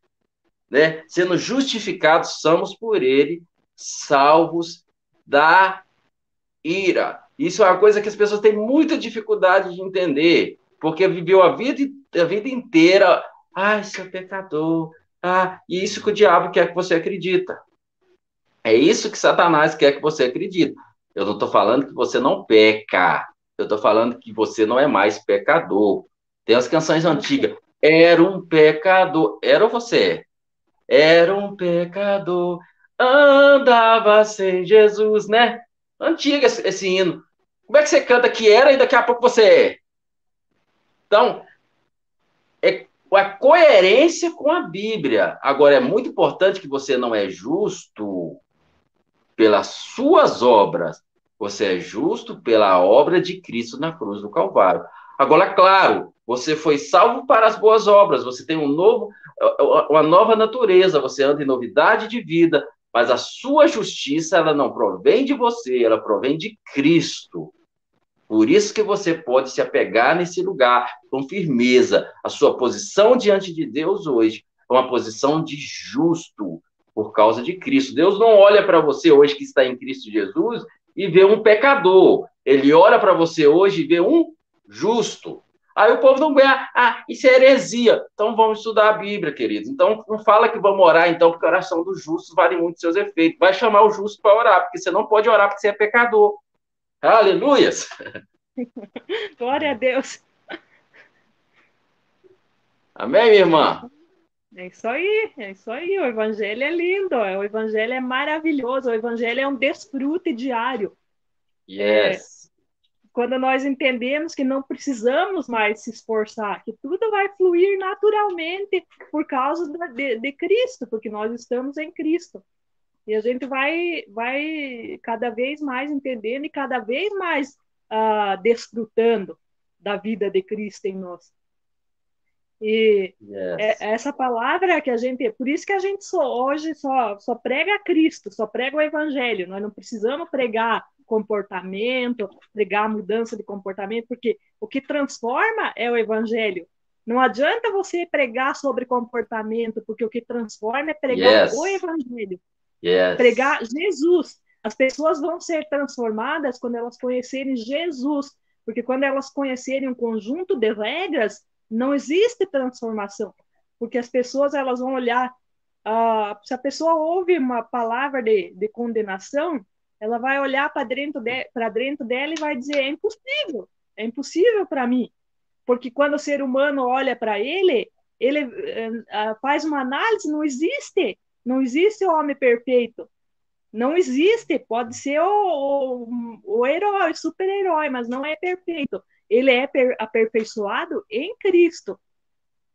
né? Sendo justificados somos por ele, salvos da ira. Isso é uma coisa que as pessoas têm muita dificuldade de entender, porque viveu a vida, a vida inteira, ah, é pecador, ah, e isso que o diabo quer que você acredita. É isso que Satanás quer que você acredite. Eu não estou falando que você não peca. Eu estou falando que você não é mais pecador. Tem as canções antigas. Era um pecador. Era você é? Era um pecador. Andava sem Jesus, né? Antiga esse, esse hino. Como é que você canta que era e daqui a pouco você é? Então, é a coerência com a Bíblia. Agora, é muito importante que você não é justo pelas suas obras, você é justo pela obra de Cristo na cruz do Calvário. Agora, claro, você foi salvo para as boas obras, você tem um novo, uma nova natureza, você anda em novidade de vida, mas a sua justiça, ela não provém de você, ela provém de Cristo. Por isso que você pode se apegar nesse lugar com firmeza. A sua posição diante de Deus hoje é uma posição de justo por causa de Cristo. Deus não olha para você hoje que está em Cristo Jesus e vê um pecador. Ele olha para você hoje e vê um justo. Aí o povo não ganha. Ah, isso é heresia. Então vamos estudar a Bíblia, queridos. Então não fala que vamos orar, então, porque a oração dos justos vale muito seus efeitos. Vai chamar o justo para orar, porque você não pode orar porque você é pecador. Aleluias! Glória a Deus. Amém, minha irmã? É isso aí, é isso aí. O evangelho é lindo, o evangelho é maravilhoso, o evangelho é um desfrute diário. Yes. É, quando nós entendemos que não precisamos mais se esforçar, que tudo vai fluir naturalmente por causa de, de Cristo, porque nós estamos em Cristo. E a gente vai, vai cada vez mais entendendo e cada vez mais uh, desfrutando da vida de Cristo em nós. E yes. é, essa palavra que a gente, por isso que a gente só, hoje só, só prega Cristo, só prega o Evangelho. Nós não precisamos pregar comportamento, pregar mudança de comportamento, porque o que transforma é o Evangelho. Não adianta você pregar sobre comportamento, porque o que transforma é pregar yes. o Evangelho. Yes. Pregar Jesus. As pessoas vão ser transformadas quando elas conhecerem Jesus, porque quando elas conhecerem um conjunto de regras, não existe transformação, porque as pessoas elas vão olhar, uh, se a pessoa ouve uma palavra de, de condenação, ela vai olhar para dentro, de, dentro dela e vai dizer: é impossível, é impossível para mim. Porque quando o ser humano olha para ele, ele uh, faz uma análise: não existe, não existe o homem perfeito. Não existe, pode ser o, o, o herói, super-herói, mas não é perfeito ele é aperfeiçoado em Cristo.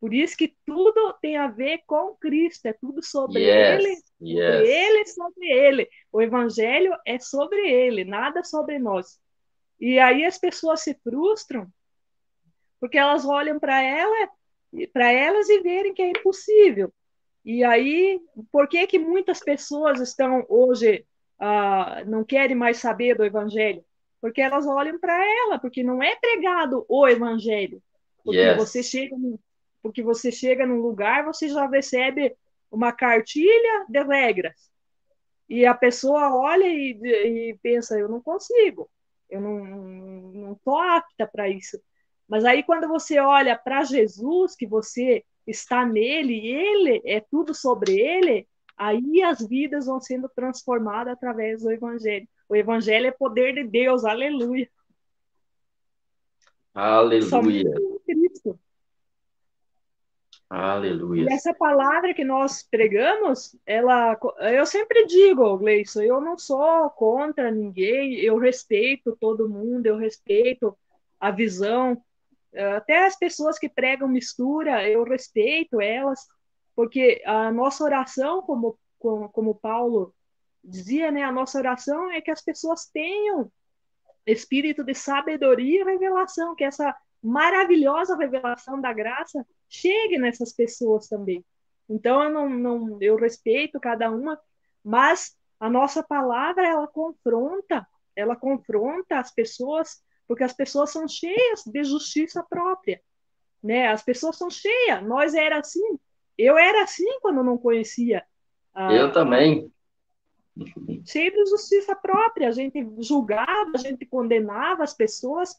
Por isso que tudo tem a ver com Cristo, é tudo sobre yes, ele, yes. sobre ele, sobre ele. O evangelho é sobre ele, nada sobre nós. E aí as pessoas se frustram porque elas olham para ela, para elas e verem que é impossível. E aí, por que que muitas pessoas estão hoje uh, não querem mais saber do evangelho? Porque elas olham para ela, porque não é pregado o evangelho. Porque yes. você chega no, porque você chega num lugar, você já recebe uma cartilha de regras. E a pessoa olha e, e pensa, eu não consigo, eu não não tô apta para isso. Mas aí quando você olha para Jesus, que você está nele, ele é tudo sobre ele, aí as vidas vão sendo transformadas através do evangelho. O evangelho é poder de Deus, aleluia. Aleluia. Aleluia. E essa palavra que nós pregamos, ela, eu sempre digo, Gleison, eu não sou contra ninguém, eu respeito todo mundo, eu respeito a visão, até as pessoas que pregam mistura, eu respeito elas, porque a nossa oração, como, como, como Paulo dizia, né, a nossa oração é que as pessoas tenham espírito de sabedoria e revelação, que essa maravilhosa revelação da graça chegue nessas pessoas também. Então eu não, não eu respeito cada uma, mas a nossa palavra ela confronta, ela confronta as pessoas, porque as pessoas são cheias de justiça própria, né? As pessoas são cheias. Nós era assim, eu era assim quando não conhecia. A, eu também cheio de justiça própria. A gente julgava, a gente condenava as pessoas.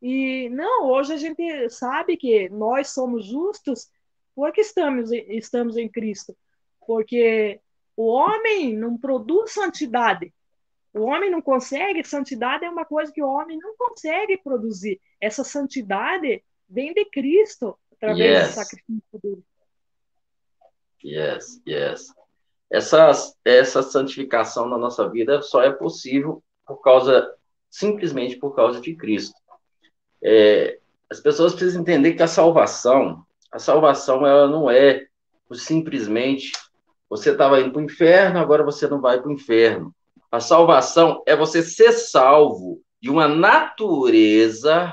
E não, hoje a gente sabe que nós somos justos porque estamos, estamos em Cristo. Porque o homem não produz santidade. O homem não consegue, santidade é uma coisa que o homem não consegue produzir. Essa santidade vem de Cristo, através yes. do sacrifício dele. Yes, yes. Essa, essa santificação na nossa vida só é possível por causa, simplesmente por causa de Cristo. É, as pessoas precisam entender que a salvação, a salvação ela não é simplesmente você estava indo para o inferno, agora você não vai para o inferno. A salvação é você ser salvo de uma natureza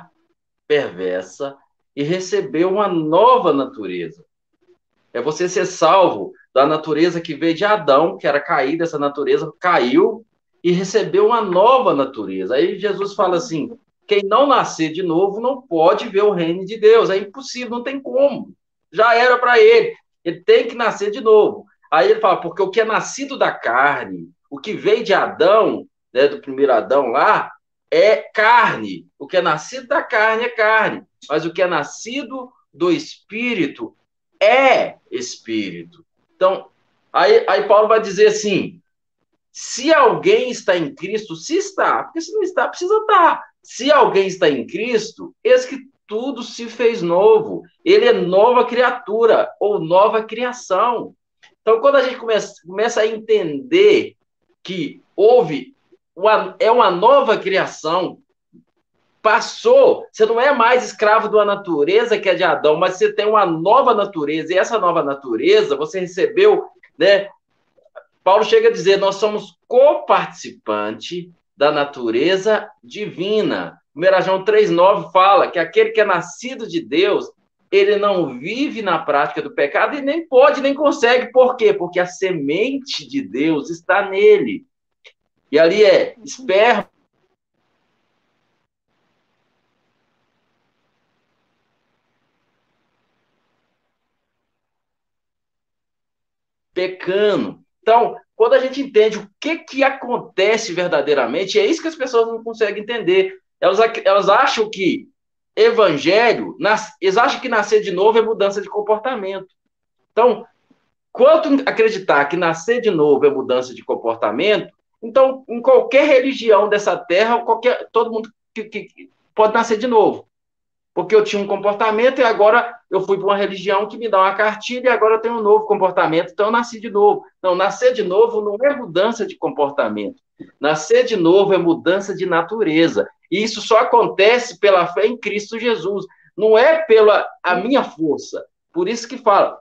perversa e receber uma nova natureza. É você ser salvo da natureza que veio de Adão, que era caída, essa natureza caiu e recebeu uma nova natureza. Aí Jesus fala assim: quem não nascer de novo não pode ver o reino de Deus. É impossível, não tem como. Já era para ele. Ele tem que nascer de novo. Aí ele fala, porque o que é nascido da carne, o que veio de Adão, né, do primeiro Adão lá, é carne. O que é nascido da carne é carne. Mas o que é nascido do espírito é espírito. Então, aí, aí Paulo vai dizer assim: se alguém está em Cristo, se está, porque se não está, precisa estar. Se alguém está em Cristo, eis que tudo se fez novo. Ele é nova criatura ou nova criação. Então, quando a gente começa, começa a entender que houve uma, é uma nova criação, passou, você não é mais escravo de uma natureza que é de Adão, mas você tem uma nova natureza, e essa nova natureza você recebeu, né? Paulo chega a dizer: nós somos coparticipante da natureza divina. 1 João 3,9 fala que aquele que é nascido de Deus, ele não vive na prática do pecado e nem pode, nem consegue. Por quê? Porque a semente de Deus está nele. E ali é esperma pecando. Então, quando a gente entende o que, que acontece verdadeiramente, é isso que as pessoas não conseguem entender. Elas, elas acham que evangelho, nas, eles acham que nascer de novo é mudança de comportamento. Então, quanto acreditar que nascer de novo é mudança de comportamento, então, em qualquer religião dessa terra, qualquer, todo mundo que, que pode nascer de novo porque eu tinha um comportamento e agora eu fui para uma religião que me dá uma cartilha e agora eu tenho um novo comportamento, então eu nasci de novo. Não, nascer de novo não é mudança de comportamento. Nascer de novo é mudança de natureza. E isso só acontece pela fé em Cristo Jesus. Não é pela a minha força. Por isso que fala,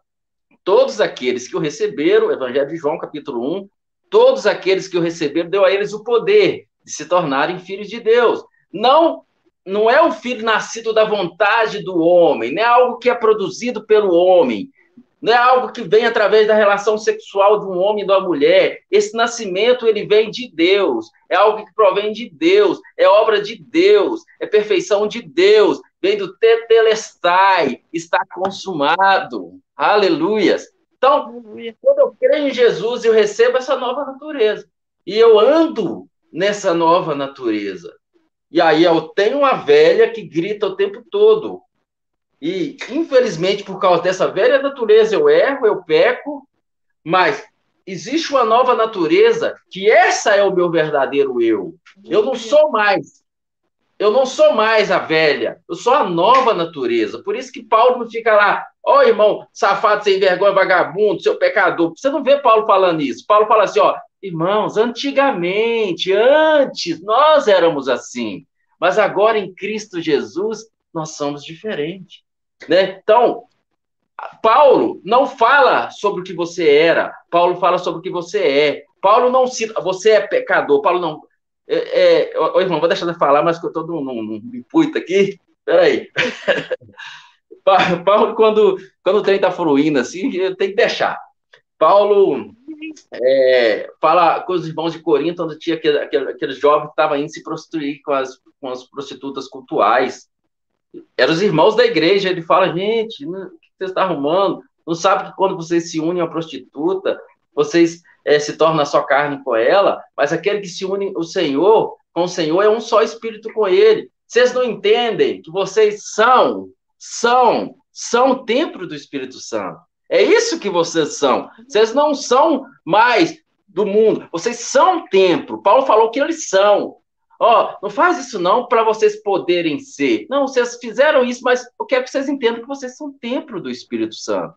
todos aqueles que o receberam, Evangelho de João, capítulo 1, todos aqueles que o receberam, deu a eles o poder de se tornarem filhos de Deus. Não não é um filho nascido da vontade do homem, não é algo que é produzido pelo homem, não é algo que vem através da relação sexual de um homem e de uma mulher. Esse nascimento ele vem de Deus, é algo que provém de Deus, é obra de Deus, é perfeição de Deus, vem do tetelestai, está consumado. Aleluias. Então, quando eu creio em Jesus, eu recebo essa nova natureza. E eu ando nessa nova natureza. E aí eu tenho uma velha que grita o tempo todo. E, infelizmente, por causa dessa velha natureza, eu erro, eu peco, mas existe uma nova natureza que essa é o meu verdadeiro eu. Eu não sou mais. Eu não sou mais a velha, eu sou a nova natureza. Por isso que Paulo não fica lá, ó oh, irmão, safado, sem vergonha, vagabundo, seu pecador. Você não vê Paulo falando isso. Paulo fala assim, ó, Irmãos, antigamente, antes, nós éramos assim. Mas agora em Cristo Jesus, nós somos diferentes. Né? Então, Paulo não fala sobre o que você era, Paulo fala sobre o que você é. Paulo não cita, você é pecador, Paulo não. É, é, ô, irmão, vou deixar de falar, mas que eu estou num, num, num aqui. Peraí. Paulo, quando, quando o trem está fluindo assim, tem que deixar. Paulo é, fala com os irmãos de Corinto, onde tinha aquele, aquele, aqueles jovens que estavam indo se prostituir com as, com as prostitutas cultuais. Eram os irmãos da igreja. Ele fala, gente, o que está arrumando? Não sabe que quando vocês se unem a prostituta, vocês é, se tornam a sua carne com ela, mas aquele que se une o Senhor, com o Senhor, é um só espírito com ele. Vocês não entendem que vocês são, são, são o templo do Espírito Santo. É isso que vocês são. Vocês não são mais do mundo. Vocês são templo. Paulo falou que eles são. Ó, oh, não faz isso não para vocês poderem ser. Não, vocês fizeram isso, mas eu quero que vocês entendam que vocês são templo do Espírito Santo.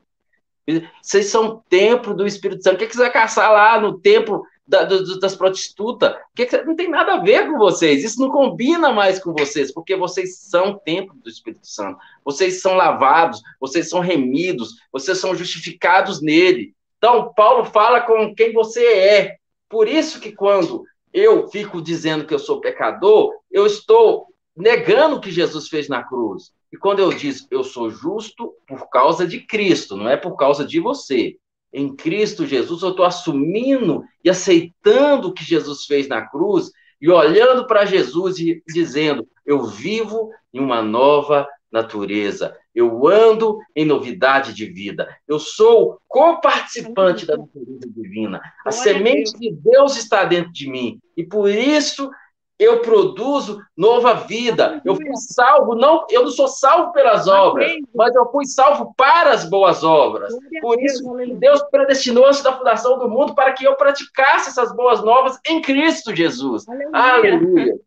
Vocês são templo do Espírito Santo. O que, que você vai caçar lá no templo da, do, das prostitutas? Que que, não tem nada a ver com vocês. Isso não combina mais com vocês, porque vocês são templo do Espírito Santo. Vocês são lavados, vocês são remidos, vocês são justificados nele. Então, Paulo fala com quem você é. Por isso que quando eu fico dizendo que eu sou pecador, eu estou negando o que Jesus fez na cruz. E quando eu diz eu sou justo por causa de Cristo, não é por causa de você. Em Cristo Jesus, eu estou assumindo e aceitando o que Jesus fez na cruz e olhando para Jesus e dizendo: eu vivo em uma nova natureza. Eu ando em novidade de vida. Eu sou co-participante da natureza divina. A semente de Deus está dentro de mim. E por isso eu produzo nova vida. Eu fui salvo, não, eu não sou salvo pelas obras, mas eu fui salvo para as boas obras. Por isso, Deus predestinou antes da fundação do mundo para que eu praticasse essas boas novas em Cristo Jesus. Aleluia. Aleluia.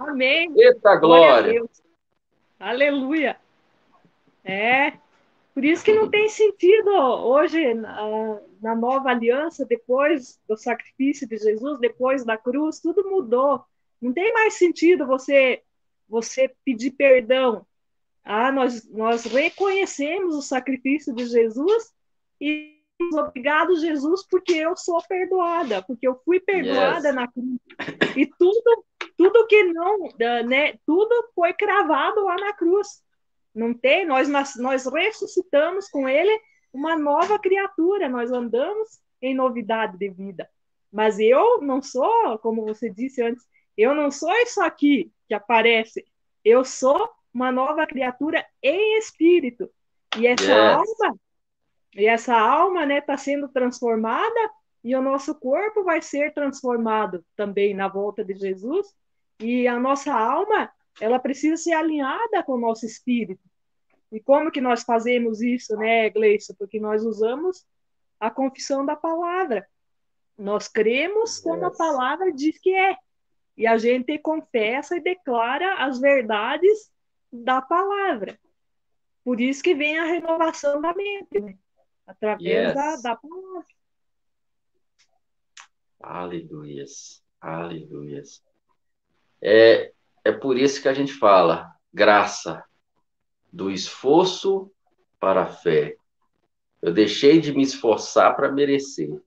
Amém. Eita glória. Aleluia. É. Por isso que não tem sentido hoje, na, na nova aliança, depois do sacrifício de Jesus, depois da cruz, tudo mudou não tem mais sentido você você pedir perdão. Ah, nós, nós reconhecemos o sacrifício de Jesus e obrigado, Jesus, porque eu sou perdoada, porque eu fui perdoada yes. na cruz. E tudo, tudo que não, né, tudo foi cravado lá na cruz. Não tem, nós, nós ressuscitamos com ele uma nova criatura, nós andamos em novidade de vida. Mas eu não sou, como você disse antes, eu não sou isso aqui que aparece. Eu sou uma nova criatura em espírito. E essa yes. alma, e essa alma, né, está sendo transformada e o nosso corpo vai ser transformado também na volta de Jesus. E a nossa alma, ela precisa ser alinhada com o nosso espírito. E como que nós fazemos isso, né, Gleison? Porque nós usamos a confissão da palavra. Nós cremos yes. como a palavra diz que é. E a gente confessa e declara as verdades da palavra. Por isso que vem a renovação da mente, né? através yes. da, da palavra. Aleluias, aleluias. É, é por isso que a gente fala graça do esforço para a fé. Eu deixei de me esforçar para merecer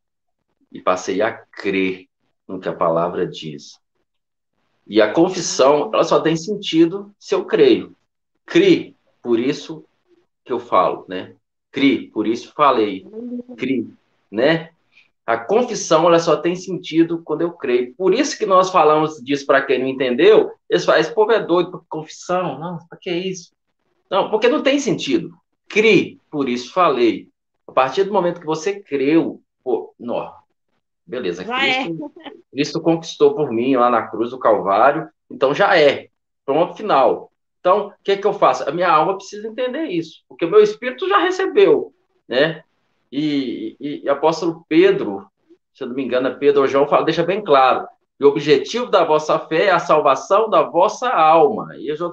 e passei a crer no que a palavra diz. E a confissão, ela só tem sentido se eu creio. Cri, por isso que eu falo, né? Cri, por isso falei. Cri, né? A confissão, ela só tem sentido quando eu creio. Por isso que nós falamos disso para quem não entendeu. Eles falam, esse povo é doido, confissão. Não, para que isso? Não, porque não tem sentido. Cri, por isso falei. A partir do momento que você creu, pô, não, Beleza, Cristo, é. Cristo conquistou por mim lá na cruz do Calvário, então já é. Pronto, final. Então, o que, que eu faço? A minha alma precisa entender isso, porque o meu espírito já recebeu, né? E, e, e apóstolo Pedro, se eu não me engano, é Pedro ou João, fala, deixa bem claro, o objetivo da vossa fé é a salvação da vossa alma. E eu já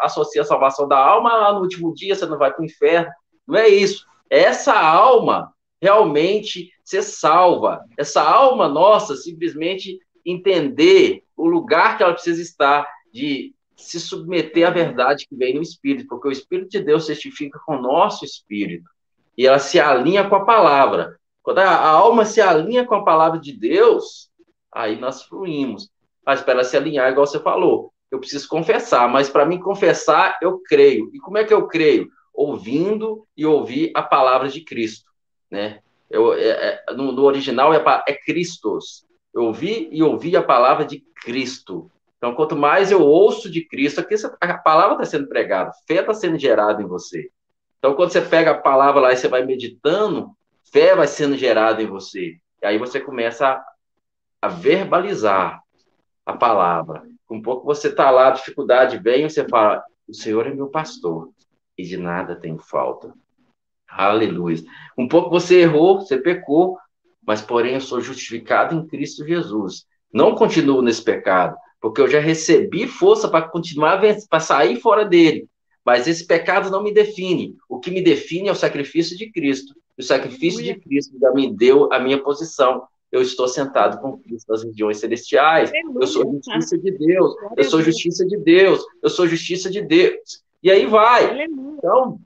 associo a salvação da alma lá no último dia, você não vai para o inferno. Não é isso. É essa alma realmente ser salva. Essa alma nossa simplesmente entender o lugar que ela precisa estar, de se submeter à verdade que vem no Espírito, porque o Espírito de Deus testifica com o nosso Espírito, e ela se alinha com a palavra. Quando a, a alma se alinha com a palavra de Deus, aí nós fluímos. Mas para ela se alinhar, igual você falou, eu preciso confessar, mas para mim confessar, eu creio. E como é que eu creio? Ouvindo e ouvir a palavra de Cristo né? Eu, é, é, no, no, original é, é Christos. Eu ouvi e ouvi a palavra de Cristo. Então, quanto mais eu ouço de Cristo, aqui a palavra está sendo pregada, fé está sendo gerada em você. Então, quando você pega a palavra lá e você vai meditando, fé vai sendo gerada em você. E aí você começa a, a verbalizar a palavra. Um pouco você está lá, dificuldade vem, você fala: O Senhor é meu pastor e de nada tenho falta. Aleluia. Um pouco você errou, você pecou, mas porém eu sou justificado em Cristo Jesus. Não continuo nesse pecado, porque eu já recebi força para continuar, para sair fora dele. Mas esse pecado não me define. O que me define é o sacrifício de Cristo. O sacrifício de Cristo já me deu a minha posição. Eu estou sentado com Cristo nas regiões celestiais. Eu sou justiça de Deus. Eu sou justiça de Deus. Eu sou justiça de Deus. E aí vai. Então,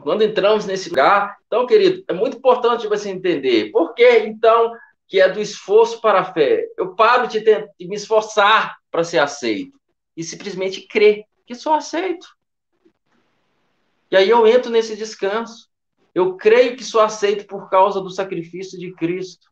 quando entramos nesse lugar, então, querido, é muito importante você entender por que, então, que é do esforço para a fé. Eu paro de, de me esforçar para ser aceito e simplesmente crer que sou aceito. E aí eu entro nesse descanso. Eu creio que sou aceito por causa do sacrifício de Cristo.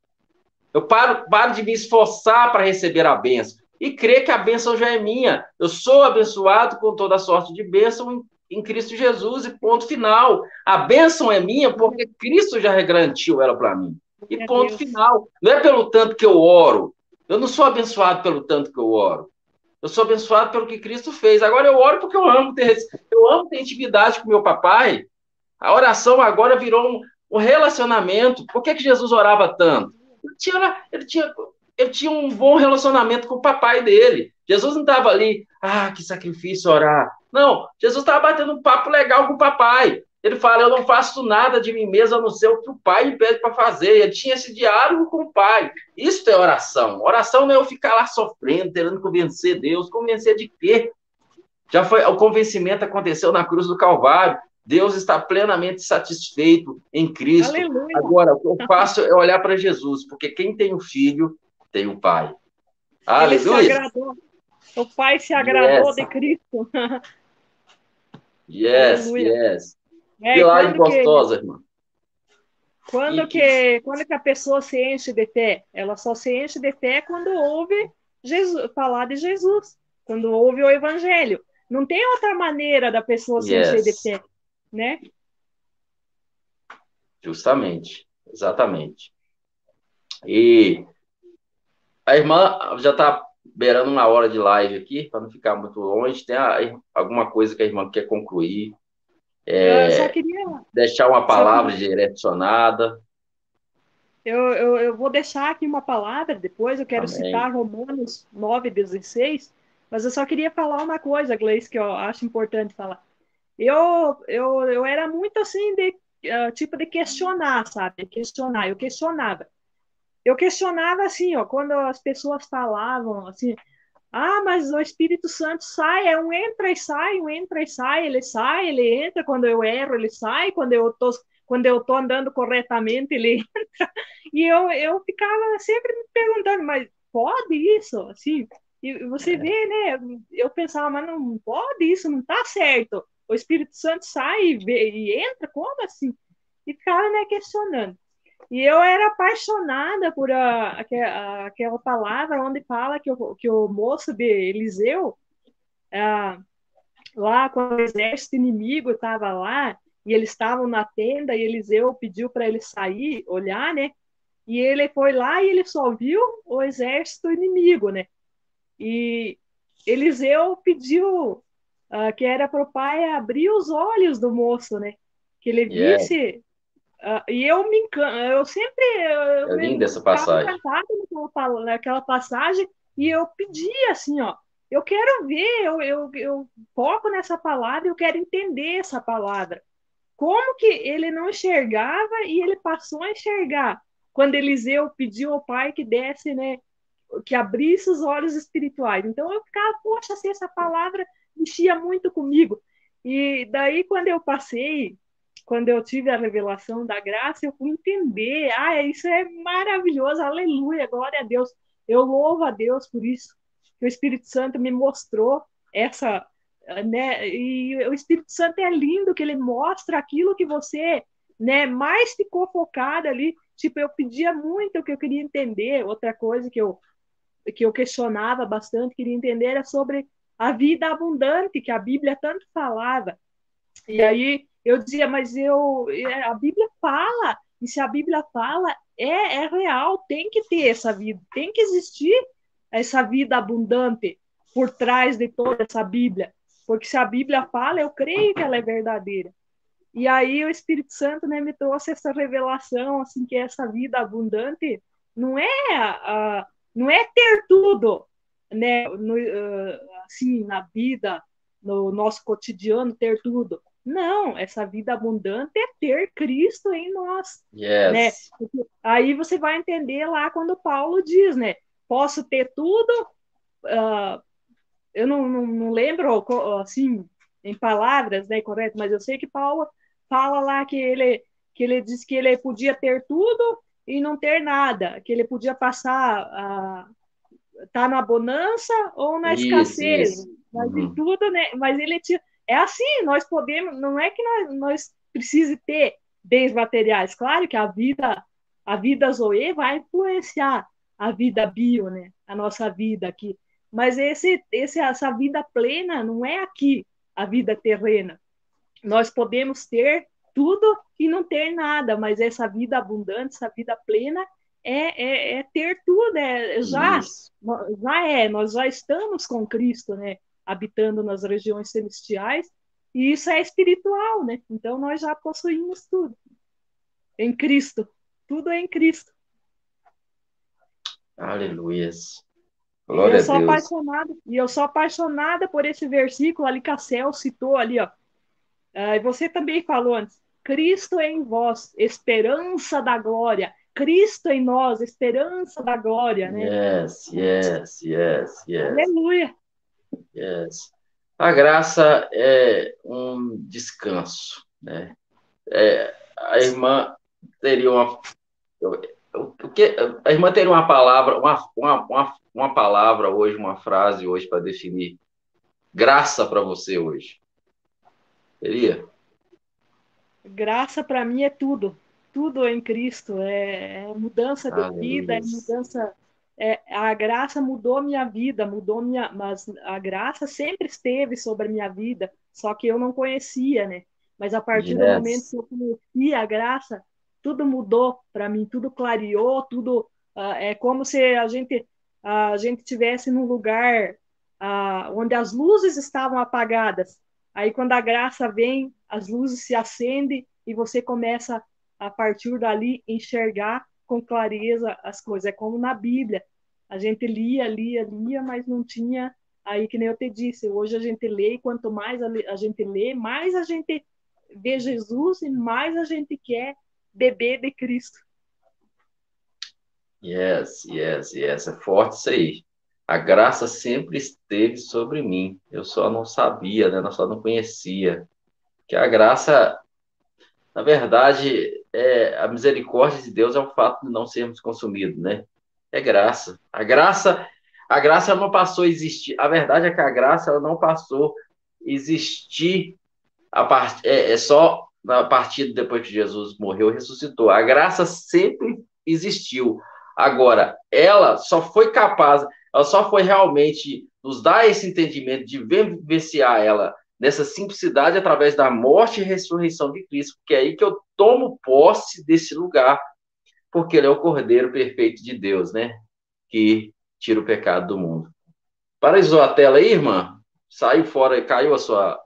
Eu paro, paro de me esforçar para receber a bênção e crer que a bênção já é minha. Eu sou abençoado com toda sorte de bênção em, em Cristo Jesus e ponto final. A bênção é minha porque Cristo já garantiu ela para mim. E ponto final. Não é pelo tanto que eu oro. Eu não sou abençoado pelo tanto que eu oro. Eu sou abençoado pelo que Cristo fez. Agora eu oro porque eu amo ter, eu amo ter intimidade com meu papai. A oração agora virou um, um relacionamento. Por que, que Jesus orava tanto? Ele tinha, ele, tinha, ele tinha um bom relacionamento com o papai dele. Jesus não estava ali, ah, que sacrifício orar. Não, Jesus estava batendo um papo legal com o papai. Ele fala: Eu não faço nada de mim mesmo a não ser o que o pai me pede para fazer. Ele tinha esse diálogo com o pai. Isso é oração. Oração não é eu ficar lá sofrendo, tentando convencer Deus. Convencer de quê? Já foi, o convencimento aconteceu na cruz do Calvário. Deus está plenamente satisfeito em Cristo. Aleluia. Agora, o que eu faço é olhar para Jesus, porque quem tem o filho tem o pai. Aleluia. O pai se agradou yes. de Cristo. yes, Aleluia. yes. É, que live gostosa, que, irmã. Quando, e, que, quando que a pessoa se enche de fé? Ela só se enche de fé quando ouve Jesus, falar de Jesus, quando ouve o evangelho. Não tem outra maneira da pessoa se yes. encher de fé, né? Justamente, exatamente. E a irmã já está beirando uma hora de live aqui, para não ficar muito longe. Tem a, alguma coisa que a irmã quer concluir? É, queria... Deixar uma palavra direcionada. Eu, eu, eu, vou deixar aqui uma palavra, depois eu quero Amém. citar Romanos 9, 16, mas eu só queria falar uma coisa, Gleice, que eu acho importante falar. Eu, eu, eu era muito assim, de, uh, tipo de questionar, sabe? Questionar, eu questionava. Eu questionava assim, ó, quando as pessoas falavam assim, ah, mas o Espírito Santo sai, é um entra e sai, um entra e sai, ele sai, ele entra, quando eu erro, ele sai, quando eu tô, quando eu tô andando corretamente, ele entra. E eu, eu ficava sempre me perguntando, mas pode isso? Assim, e você é. vê, né? Eu pensava, mas não pode isso, não tá certo. O Espírito Santo sai e, vê, e entra, como assim? E ficava né, questionando. E eu era apaixonada por a, a, aquela palavra onde fala que o, que o moço de Eliseu, é, lá quando o exército inimigo estava lá, e eles estavam na tenda, e Eliseu pediu para ele sair, olhar, né? E ele foi lá e ele só viu o exército inimigo, né? E Eliseu pediu uh, que era para o pai abrir os olhos do moço, né? Que ele visse yeah. Uh, e eu me encanto, eu sempre. Eu é linda essa passagem. Naquela passagem, e eu pedi assim, ó. Eu quero ver, eu, eu, eu foco nessa palavra, eu quero entender essa palavra. Como que ele não enxergava e ele passou a enxergar quando Eliseu pediu ao pai que desse, né, que abrisse os olhos espirituais. Então eu ficava, poxa, assim, essa palavra mexia muito comigo. E daí, quando eu passei quando eu tive a revelação da graça, eu fui entender. Ah, isso é maravilhoso, aleluia, glória a Deus. Eu louvo a Deus por isso, que o Espírito Santo me mostrou essa. Né, e o Espírito Santo é lindo, que ele mostra aquilo que você né, mais ficou focada ali. Tipo, eu pedia muito o que eu queria entender. Outra coisa que eu, que eu questionava bastante, queria entender, era sobre a vida abundante, que a Bíblia tanto falava. E aí eu dizia, mas eu é, a Bíblia fala, e se a Bíblia fala, é, é real, tem que ter essa vida, tem que existir essa vida abundante por trás de toda essa Bíblia. Porque se a Bíblia fala, eu creio que ela é verdadeira. E aí o Espírito Santo né, me trouxe essa revelação, assim, que essa vida abundante não é, uh, não é ter tudo, né, no, uh, assim, na vida, no nosso cotidiano, ter tudo. Não, essa vida abundante é ter Cristo em nós. Yes. Né? Aí você vai entender lá quando Paulo diz, né? Posso ter tudo, uh, eu não, não, não, lembro assim em palavras, né, correto? Mas eu sei que Paulo fala lá que ele que ele diz que ele podia ter tudo e não ter nada, que ele podia passar a tá na bonança ou na isso, escassez, isso. mas uhum. tudo, né? Mas ele tinha é assim, nós podemos, não é que nós, nós precise ter bens materiais, claro que a vida, a vida Zoe vai influenciar a vida bio, né? A nossa vida aqui. Mas esse, esse, essa vida plena não é aqui, a vida terrena. Nós podemos ter tudo e não ter nada, mas essa vida abundante, essa vida plena é, é, é ter tudo, é, já, já é, nós já estamos com Cristo, né? Habitando nas regiões celestiais, e isso é espiritual, né? Então nós já possuímos tudo em Cristo. Tudo é em Cristo. Aleluia. Glória eu sou a Deus. apaixonada, e eu sou apaixonada por esse versículo ali que a Cel citou ali, ó. Uh, você também falou antes. Cristo é em vós, esperança da glória. Cristo em nós, esperança da glória, né? Yes, yes, yes, yes. Aleluia. Yes. A graça é um descanso, né? É, a irmã teria uma o que a irmã teria uma palavra, uma, uma, uma, uma palavra hoje, uma frase hoje para definir graça para você hoje. Teria? Graça para mim é tudo. Tudo em Cristo. É, é mudança de vida, é mudança é, a graça mudou minha vida, mudou minha, mas a graça sempre esteve sobre a minha vida, só que eu não conhecia, né? Mas a partir yes. do momento que eu conheci a graça, tudo mudou para mim, tudo clareou, tudo uh, é como se a gente uh, a gente tivesse num lugar uh, onde as luzes estavam apagadas. Aí quando a graça vem, as luzes se acendem e você começa a partir dali enxergar com clareza as coisas. É como na Bíblia. A gente lia, lia, lia, mas não tinha. Aí, que nem eu te disse, hoje a gente lê, e quanto mais a gente lê, mais a gente vê Jesus e mais a gente quer beber de Cristo. Yes, yes, yes. É forte isso aí. A graça sempre esteve sobre mim. Eu só não sabia, né? Eu só não conhecia. Que a graça, na verdade, é, a misericórdia de Deus é o fato de não sermos consumidos, né? É graça. A graça, a graça não passou a existir. A verdade é que a graça ela não passou a existir a part... é, é só a partir depois que Jesus morreu e ressuscitou. A graça sempre existiu. Agora, ela só foi capaz, ela só foi realmente nos dar esse entendimento de vivenciar ela nessa simplicidade através da morte e ressurreição de Cristo, porque é aí que eu tomo posse desse lugar, porque ele é o Cordeiro perfeito de Deus, né? Que tira o pecado do mundo. Paralisou a tela aí, irmã? Saiu fora, caiu a sua.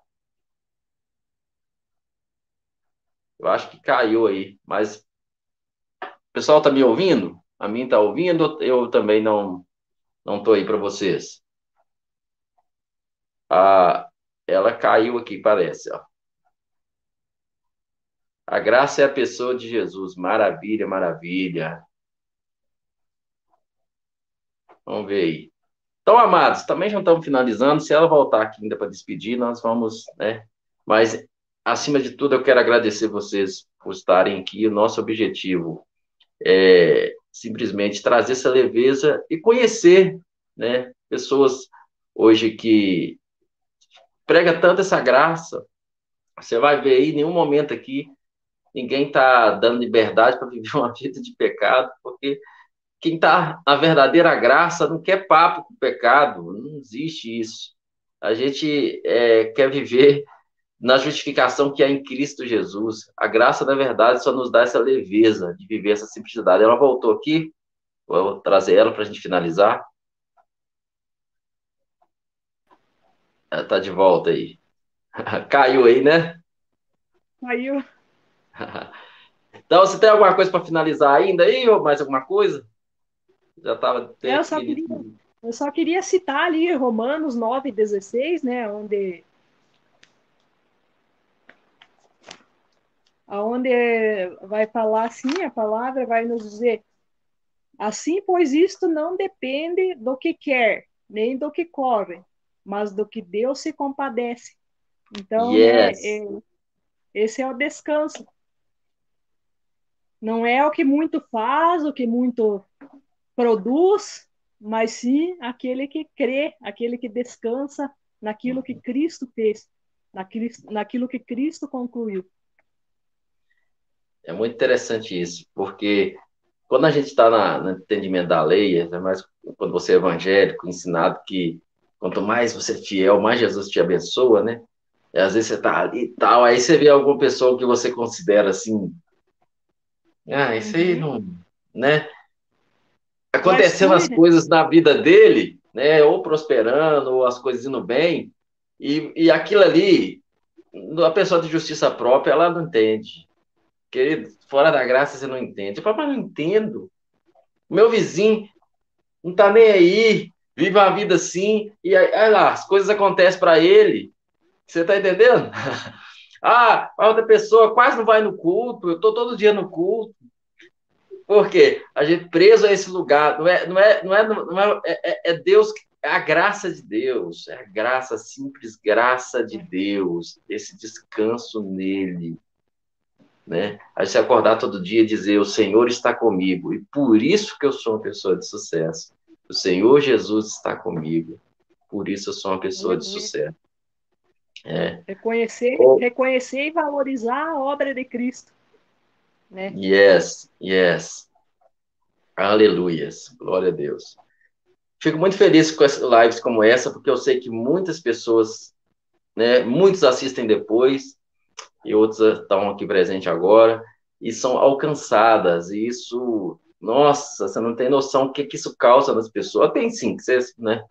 Eu acho que caiu aí, mas o pessoal tá me ouvindo? A mim tá ouvindo? Eu também não não tô aí para vocês. Ah, ela caiu aqui, parece, ó. A graça é a pessoa de Jesus. Maravilha, maravilha. Vamos ver aí. Então, amados, também já estamos finalizando. Se ela voltar aqui ainda para despedir, nós vamos, né? Mas, acima de tudo, eu quero agradecer vocês por estarem aqui. O nosso objetivo é simplesmente trazer essa leveza e conhecer, né? Pessoas hoje que prega tanto essa graça. Você vai ver aí, em nenhum momento aqui, ninguém está dando liberdade para viver uma vida de pecado, porque quem está na verdadeira graça não quer papo com o pecado, não existe isso. A gente é, quer viver na justificação que há em Cristo Jesus. A graça, na verdade, só nos dá essa leveza de viver essa simplicidade. Ela voltou aqui, vou trazer ela para a gente finalizar. Ela tá de volta aí. Caiu aí, né? Saiu. então, você tem alguma coisa para finalizar ainda aí, ou mais alguma coisa? Já estava. Eu só queria, eu só queria citar ali Romanos 9, 16, né? Onde aonde vai falar assim, a palavra vai nos dizer assim, pois isto não depende do que quer, nem do que corre, mas do que Deus se compadece. Então, né, yes. é, esse é o descanso. Não é o que muito faz, o que muito produz, mas sim aquele que crê, aquele que descansa naquilo que Cristo fez, naquilo, naquilo que Cristo concluiu. É muito interessante isso, porque quando a gente está no entendimento da lei, é mais quando você é evangélico, ensinado que quanto mais você é fiel, mais Jesus te abençoa, né? E às vezes você está ali e tal, aí você vê alguma pessoa que você considera assim, ah, isso aí uhum. não, né? Acontecendo as coisas na vida dele, né? Ou prosperando, ou as coisas indo bem, e, e aquilo ali, a pessoa de justiça própria, ela não entende. Querido, fora da graça você não entende. Eu falo, mas não entendo. Meu vizinho não tá nem aí, vive uma vida assim, e aí, aí lá, as coisas acontecem para ele. Você tá entendendo? ah, a outra pessoa quase não vai no culto, eu tô todo dia no culto. Por quê? A gente preso a esse lugar, não é, não é, não é, não é, é, é Deus, é a graça de Deus, é a graça, a simples graça de Deus, esse descanso nele né? A gente acordar todo dia e dizer: O Senhor está comigo, e por isso que eu sou uma pessoa de sucesso. O Senhor Jesus está comigo, por isso eu sou uma pessoa uhum. de sucesso. É. Reconhecer, oh. reconhecer e valorizar a obra de Cristo. Né? Yes, yes. Aleluias. Glória a Deus. Fico muito feliz com lives como essa, porque eu sei que muitas pessoas, né, muitos assistem depois, e outras estão aqui presentes agora, e são alcançadas, e isso, nossa, você não tem noção o que, que isso causa nas pessoas. Tem sim, né?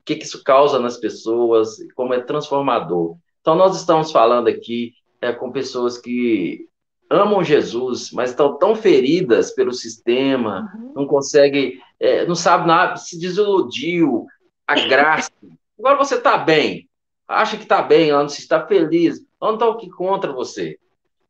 O que, que isso causa nas pessoas, como é transformador. Então, nós estamos falando aqui é, com pessoas que amam Jesus, mas estão tão feridas pelo sistema, uhum. não conseguem, é, não sabe nada, se desiludiu, a graça. Agora você está bem, acha que está bem, não se está feliz. Não estou aqui contra você.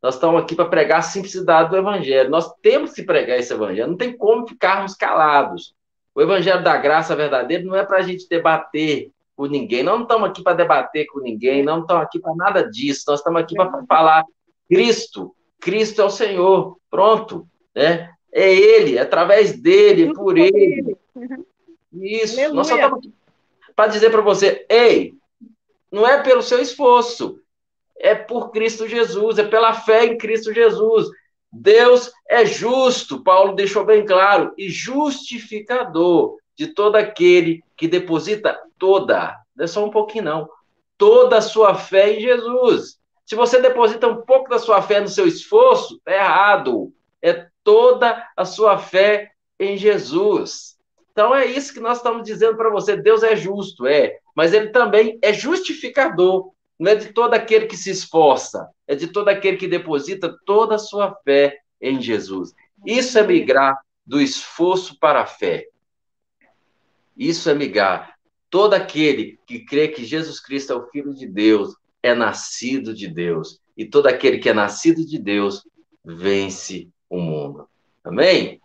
Nós estamos aqui para pregar a simplicidade do Evangelho. Nós temos que pregar esse Evangelho. Não tem como ficarmos calados. O Evangelho da graça verdadeira não é para a gente debater com ninguém. Não estamos aqui para debater com ninguém. Não estamos aqui para nada disso. Nós estamos aqui para falar Cristo. Cristo é o Senhor. Pronto. Né? É Ele, é através dele, por Ele. Isso. Aleluia. Nós só estamos aqui para dizer para você: ei, não é pelo seu esforço é por Cristo Jesus, é pela fé em Cristo Jesus. Deus é justo, Paulo deixou bem claro, e justificador de todo aquele que deposita toda, não é só um pouquinho não, toda a sua fé em Jesus. Se você deposita um pouco da sua fé no seu esforço, é errado. É toda a sua fé em Jesus. Então é isso que nós estamos dizendo para você. Deus é justo, é, mas ele também é justificador não é de todo aquele que se esforça, é de todo aquele que deposita toda a sua fé em Jesus. Isso é migrar do esforço para a fé. Isso é migrar. Todo aquele que crê que Jesus Cristo é o Filho de Deus é nascido de Deus. E todo aquele que é nascido de Deus vence o mundo. Amém?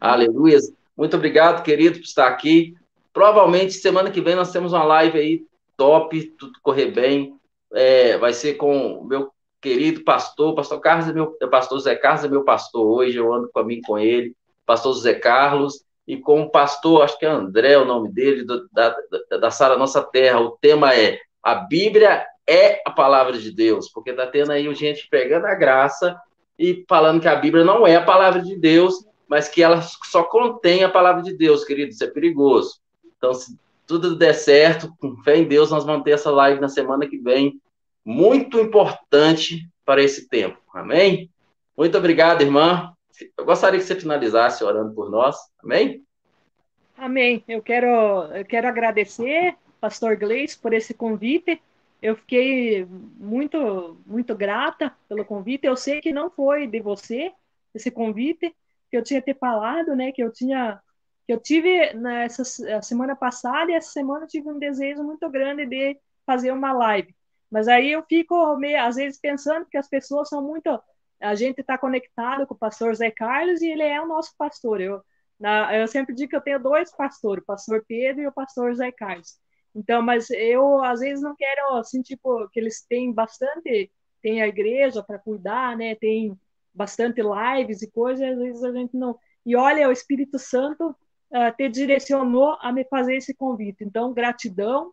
Aleluia. Muito obrigado, querido, por estar aqui. Provavelmente semana que vem nós temos uma live aí top, tudo correr bem é, vai ser com o meu querido pastor, pastor Carlos é meu, pastor Zé Carlos é meu pastor hoje, eu ando com mim com ele, pastor Zé Carlos, e com o pastor, acho que é André o nome dele, do, da, da, da Sara Nossa Terra, o tema é a Bíblia é a palavra de Deus, porque tá tendo aí gente pegando a graça e falando que a Bíblia não é a palavra de Deus, mas que ela só contém a palavra de Deus, querido, isso é perigoso. Então, se tudo der certo, com fé em Deus, nós vamos ter essa live na semana que vem, muito importante para esse tempo. Amém? Muito obrigado, irmã. Eu gostaria que você finalizasse orando por nós. Amém? Amém. Eu quero, eu quero agradecer, pastor Gleice, por esse convite. eu fiquei muito, muito grata pelo convite. Eu sei que não foi de você esse convite, que eu tinha ter falado, né? Que eu tinha, eu tive nessa semana passada e essa semana eu tive um desejo muito grande de fazer uma live. Mas aí eu fico meio, às vezes pensando que as pessoas são muito, a gente está conectado com o pastor Zé Carlos e ele é o nosso pastor. Eu, na, eu sempre digo que eu tenho dois pastores, o pastor Pedro e o pastor Zé Carlos. Então, mas eu às vezes não quero assim, tipo, que eles têm bastante, tem a igreja para cuidar, né? Tem bastante lives e coisas, às vezes a gente não. E olha, o Espírito Santo uh, te direcionou a me fazer esse convite. Então, gratidão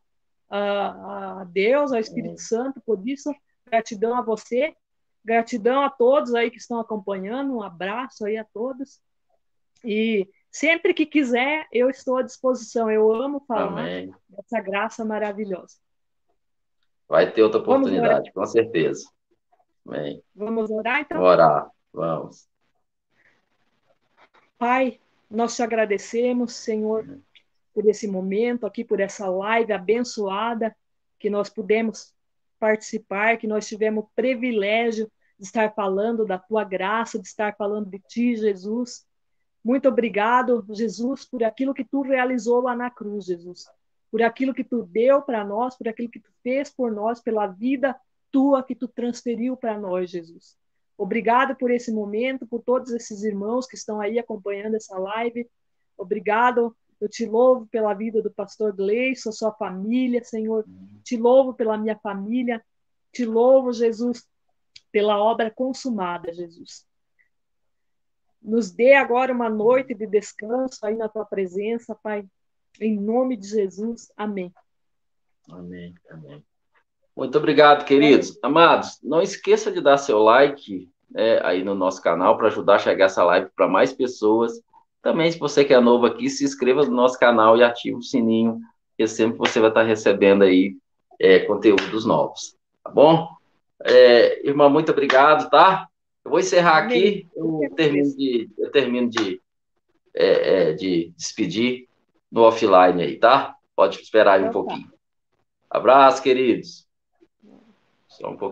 uh, a Deus, ao Espírito Santo por isso. Gratidão a você, gratidão a todos aí que estão acompanhando. Um abraço aí a todos. E Sempre que quiser, eu estou à disposição. Eu amo falar Amém. dessa graça maravilhosa. Vai ter outra oportunidade, com certeza. Amém. Vamos orar, então? Vamos orar, vamos. Pai, nós te agradecemos, Senhor, por esse momento aqui, por essa live abençoada que nós pudemos participar, que nós tivemos o privilégio de estar falando da tua graça, de estar falando de ti, Jesus. Muito obrigado, Jesus, por aquilo que tu realizou lá na cruz, Jesus. Por aquilo que tu deu para nós, por aquilo que tu fez por nós, pela vida tua que tu transferiu para nós, Jesus. Obrigado por esse momento, por todos esses irmãos que estão aí acompanhando essa live. Obrigado. Eu te louvo pela vida do pastor Gleison, sua família, Senhor. Te louvo pela minha família. Te louvo, Jesus, pela obra consumada, Jesus. Nos dê agora uma noite de descanso aí na tua presença, Pai. Em nome de Jesus. Amém. Amém. Amém. Muito obrigado, queridos. Amados, não esqueça de dar seu like né, aí no nosso canal para ajudar a chegar essa live para mais pessoas. Também, se você que é novo aqui, se inscreva no nosso canal e ative o sininho, porque sempre você vai estar recebendo aí é, conteúdos novos. Tá bom? É, irmã, muito obrigado, tá? Eu vou encerrar aqui, eu termino de, eu termino de, é, é, de despedir no offline aí, tá? Pode esperar aí um então tá. pouquinho. Abraço, queridos. Só um pouquinho.